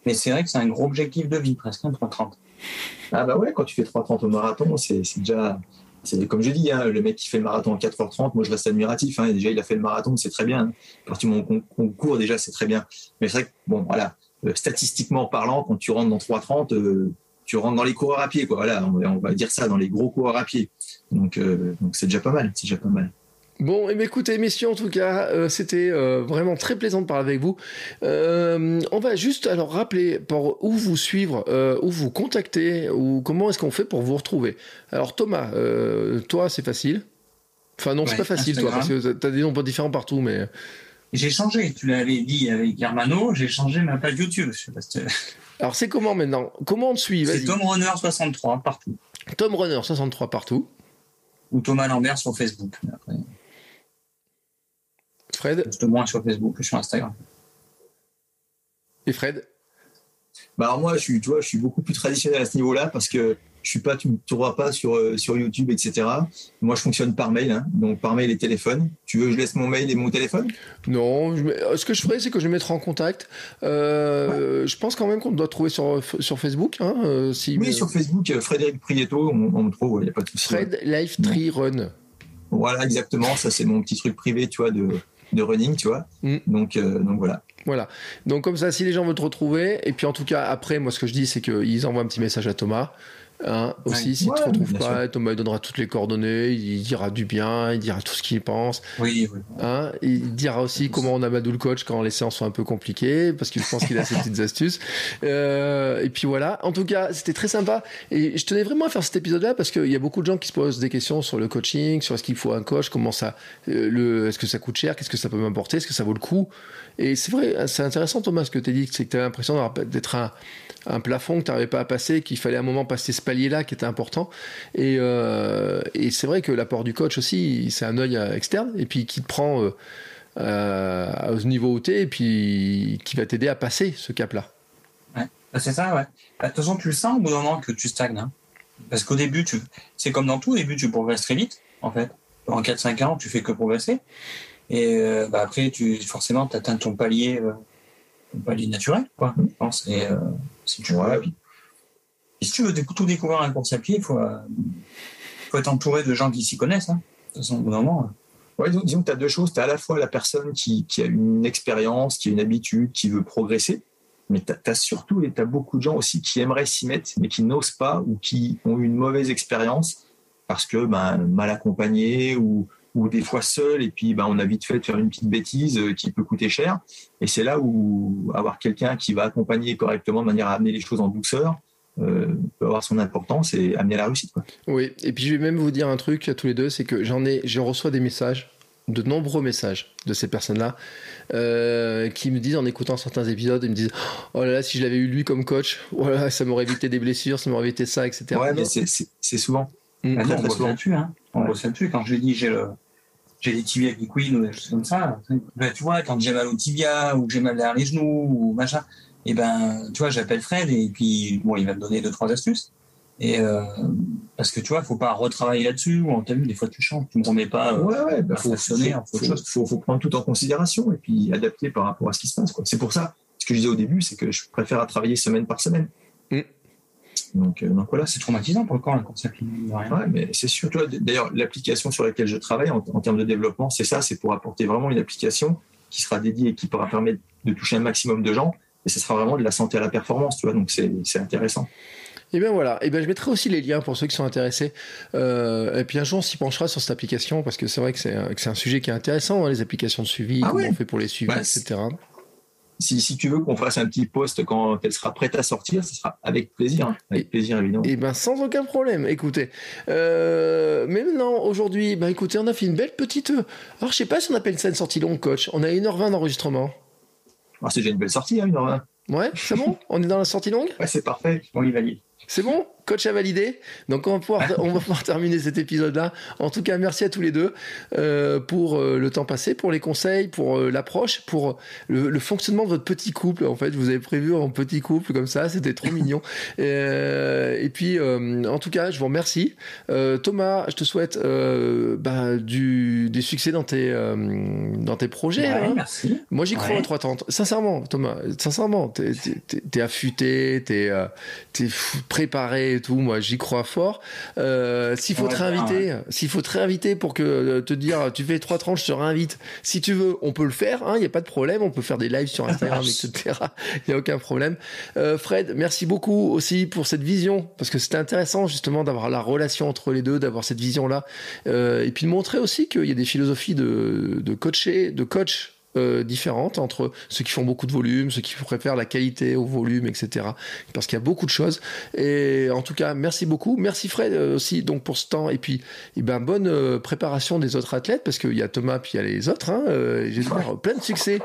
Mais c'est vrai que c'est un gros objectif de vie, presque, un 3,30. Ah bah ouais, quand tu fais 3,30 au marathon, c'est déjà comme je dis, hein, le mec qui fait le marathon en 4h30, moi je reste admiratif. Hein, déjà, il a fait le marathon, c'est très bien. À partir du court, déjà, c'est très bien. Mais c'est vrai que, bon, voilà, euh, statistiquement parlant, quand tu rentres dans 3h30, euh, tu rentres dans les coureurs à pied, quoi. Voilà, on, va dire ça, dans les gros coureurs à pied. Donc, euh, donc c'est déjà pas mal, c'est déjà pas mal. Bon, et eh écoutez, messieurs, en tout cas, euh, c'était euh, vraiment très plaisant de parler avec vous. Euh, on va juste alors rappeler pour où vous suivre, où vous contacter, ou comment est-ce qu'on fait pour vous retrouver. Alors Thomas, toi, c'est facile. Enfin non, c'est pas facile, toi, parce que tu as des noms différents partout, mais. J'ai changé, tu l'avais dit avec Germano, j'ai changé ma page YouTube. *laughs* Alors c'est comment maintenant? Comment on te suit? C'est Tom Runner 63 partout. Tom Runner 63 partout. Ou Thomas Lambert sur Facebook. Fred Juste moins sur Facebook que sur Instagram. Et Fred bah alors moi, je suis, tu vois, je suis beaucoup plus traditionnel à ce niveau-là parce que je suis pas, tu ne trouveras pas sur, euh, sur YouTube, etc. Moi, je fonctionne par mail, hein. donc par mail et téléphone. Tu veux que je laisse mon mail et mon téléphone? Non, ce que je ferai, c'est que je mettrai en contact. Euh, je pense quand même qu'on doit trouver sur, sur Facebook. Hein, euh, si, oui, sur Facebook, Frédéric Prieto, on, me trouve, il n'y a pas de souci. Fred Life Tree Run. Voilà, exactement. Ça, c'est mon petit truc privé, tu vois, de, de running, tu vois. Mm. Donc, donc voilà. Voilà. Donc comme ça, si les gens veulent te retrouver, et puis en tout cas après, moi ce que je dis, c'est qu'ils envoient un petit message à Thomas. Hein, aussi, s'il ne te retrouve pas, Thomas il donnera toutes les coordonnées, il dira du bien, il dira tout ce qu'il pense. Oui, oui. Hein, il dira aussi comment on amadou le coach quand les séances sont un peu compliquées, parce que je pense qu'il a ses *laughs* petites astuces. Euh, et puis voilà. En tout cas, c'était très sympa. Et je tenais vraiment à faire cet épisode-là parce qu'il y a beaucoup de gens qui se posent des questions sur le coaching, sur est-ce qu'il faut un coach, comment ça, euh, le, est-ce que ça coûte cher, qu'est-ce que ça peut m'apporter, est-ce que ça vaut le coup? Et c'est vrai, c'est intéressant Thomas ce que tu as dit, c'est que tu as l'impression d'être un un plafond que tu n'arrivais pas à passer, qu'il fallait à un moment passer ce palier-là qui était important. Et, euh, et c'est vrai que l'apport du coach aussi, c'est un œil externe et puis qui te prend euh, euh, au niveau où et puis qui va t'aider à passer ce cap-là. Ouais, bah, c'est ça, ouais. Bah, de toute façon, tu le sens au bout d'un moment que tu stagnes. Hein. Parce qu'au début, tu... c'est comme dans tout, au début, tu progresses très vite, en fait. En 4-5 ans, tu fais que progresser. Et bah, après, tu, forcément, tu atteins ton palier palier naturel, quoi, je pense. Et euh, si tu veux, si tu veux tout découvrir un course à pied, il faut, euh, être entouré de gens qui s'y connaissent. Hein. De toute façon. Euh. Ouais, disons, que tu as deux choses. Tu as à la fois la personne qui, a une expérience, qui a une habitude, qui veut progresser, mais tu as, surtout, et tu beaucoup de gens aussi qui aimeraient s'y mettre, mais qui n'osent pas ou qui ont eu une mauvaise expérience parce que ben, mal accompagnés ou, des fois seul, et puis ben, on a vite fait de faire une petite bêtise euh, qui peut coûter cher. Et c'est là où avoir quelqu'un qui va accompagner correctement de manière à amener les choses en douceur, euh, peut avoir son importance et amener à la réussite. Quoi. Oui, et puis je vais même vous dire un truc à tous les deux, c'est que j'en ai, je reçois des messages, de nombreux messages de ces personnes-là, euh, qui me disent en écoutant certains épisodes, ils me disent oh là là, si je l'avais eu lui comme coach, voilà, ça m'aurait évité des blessures, ça m'aurait évité ça, etc. Ouais, mais c'est souvent. Mmh. on bosse là-dessus, hein. On bosse là-dessus. Quand je dis j'ai le j'ai des tibias qui couinent ou des choses comme ça. Ben, tu vois, quand j'ai mal au tibia ou j'ai mal derrière les genoux ou machin, et eh ben, tu vois, j'appelle Fred et puis bon, il va me donner deux trois astuces. Et euh, parce que tu vois, faut pas retravailler là-dessus. Ou t'as vu, des fois tu changes, tu me remets pas. Euh, ouais, ouais, bah, faut, faut, faut, prendre tout en considération et puis adapter par rapport à ce qui se passe. C'est pour ça, ce que je disais au début, c'est que je préfère travailler semaine par semaine. Mm. Donc, euh, donc, voilà, c'est traumatisant pour le corps la course à pied. Ouais, mais c'est sûr. D'ailleurs, l'application sur laquelle je travaille en, termes de développement, c'est ça, c'est pour apporter vraiment une application qui sera dédiée et qui pourra permettre de toucher un maximum de gens. Et ce sera vraiment de la santé à la performance, tu vois. Donc c'est intéressant. Et bien voilà, et bien je mettrai aussi les liens pour ceux qui sont intéressés. Euh, et puis un jour on s'y penchera sur cette application parce que c'est vrai que c'est un, sujet qui est intéressant, hein, les applications de suivi, ah comment on fait pour les suivre, bah, etc si, tu veux qu'on fasse un petit post quand elle sera prête à sortir, ce sera avec plaisir, hein. avec plaisir évidemment. Et eh ben sans aucun problème. Écoutez, euh, mais maintenant aujourd'hui, ben écoutez, on a fait une belle petite. Alors je sais pas si on appelle ça une sortie longue, coach. On a 1h20 d'enregistrement. Ah, c'est déjà une belle sortie, hein, 1h20. Ouais, c'est bon? on est dans la sortie longue? Ouais, c'est parfait. On y valide. C'est bon? Coach a validé. Donc on va pouvoir, *laughs* on va pouvoir terminer cet épisode-là. En tout cas, merci à tous les deux euh, pour euh, le temps passé, pour les conseils, pour euh, l'approche, pour le, fonctionnement de votre petit couple. En fait, vous avez prévu un petit couple comme ça, c'était trop *laughs* mignon. Et, puis, en tout cas, je vous remercie. Thomas, je te souhaite bah, du, des succès dans tes, dans tes projets. Hein. Merci. Moi, j'y crois à trois tentes. Sincèrement, Thomas, sincèrement, t'es affûté, t'es es, préparer et tout. Moi, j'y crois fort. Euh, s'il faut te réinviter, s'il faut te réinviter pour que euh, te dire, tu fais trois tranches, je te réinvite. Si tu veux, on peut le faire. Il hein, n'y a pas de problème. On peut faire des lives sur Instagram, *laughs* etc. Il y a aucun problème. Euh, Fred, merci beaucoup aussi pour cette vision parce que c'était intéressant justement d'avoir la relation entre les deux, d'avoir cette vision là, euh, et puis de montrer aussi qu'il y a des philosophies de, de coacher, de coach euh, différentes entre ceux qui font beaucoup de volume, ceux qui préfèrent la qualité au volume, etc. Parce qu'il y a beaucoup de choses. Et en tout cas, merci beaucoup. Merci Fred euh, aussi donc pour ce temps. Et puis, eh ben, bonne euh, préparation des autres athlètes parce qu'il y a Thomas puis il y a les autres. Hein. J'espère plein de succès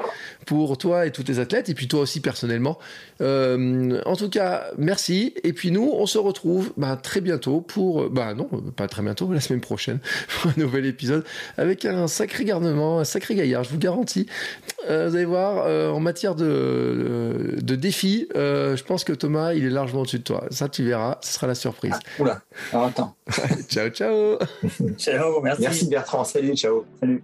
pour toi et tous tes athlètes et puis toi aussi personnellement. en tout cas, merci. Et puis nous, on se retrouve ben, très bientôt pour, bah non, pas très bientôt, la semaine prochaine *laughs* pour un nouvel épisode avec un sacré garnement, un sacré gaillard, je vous garantis. Euh, vous allez voir, euh, en matière de, de, défis, euh, je pense que Thomas, il est largement au-dessus de toi. Ça, tu verras, ce sera la surprise. Ah, oula, alors attends. *laughs* ciao, ciao. *laughs* ciao, merci. Merci Bertrand, salut, ciao. Salut.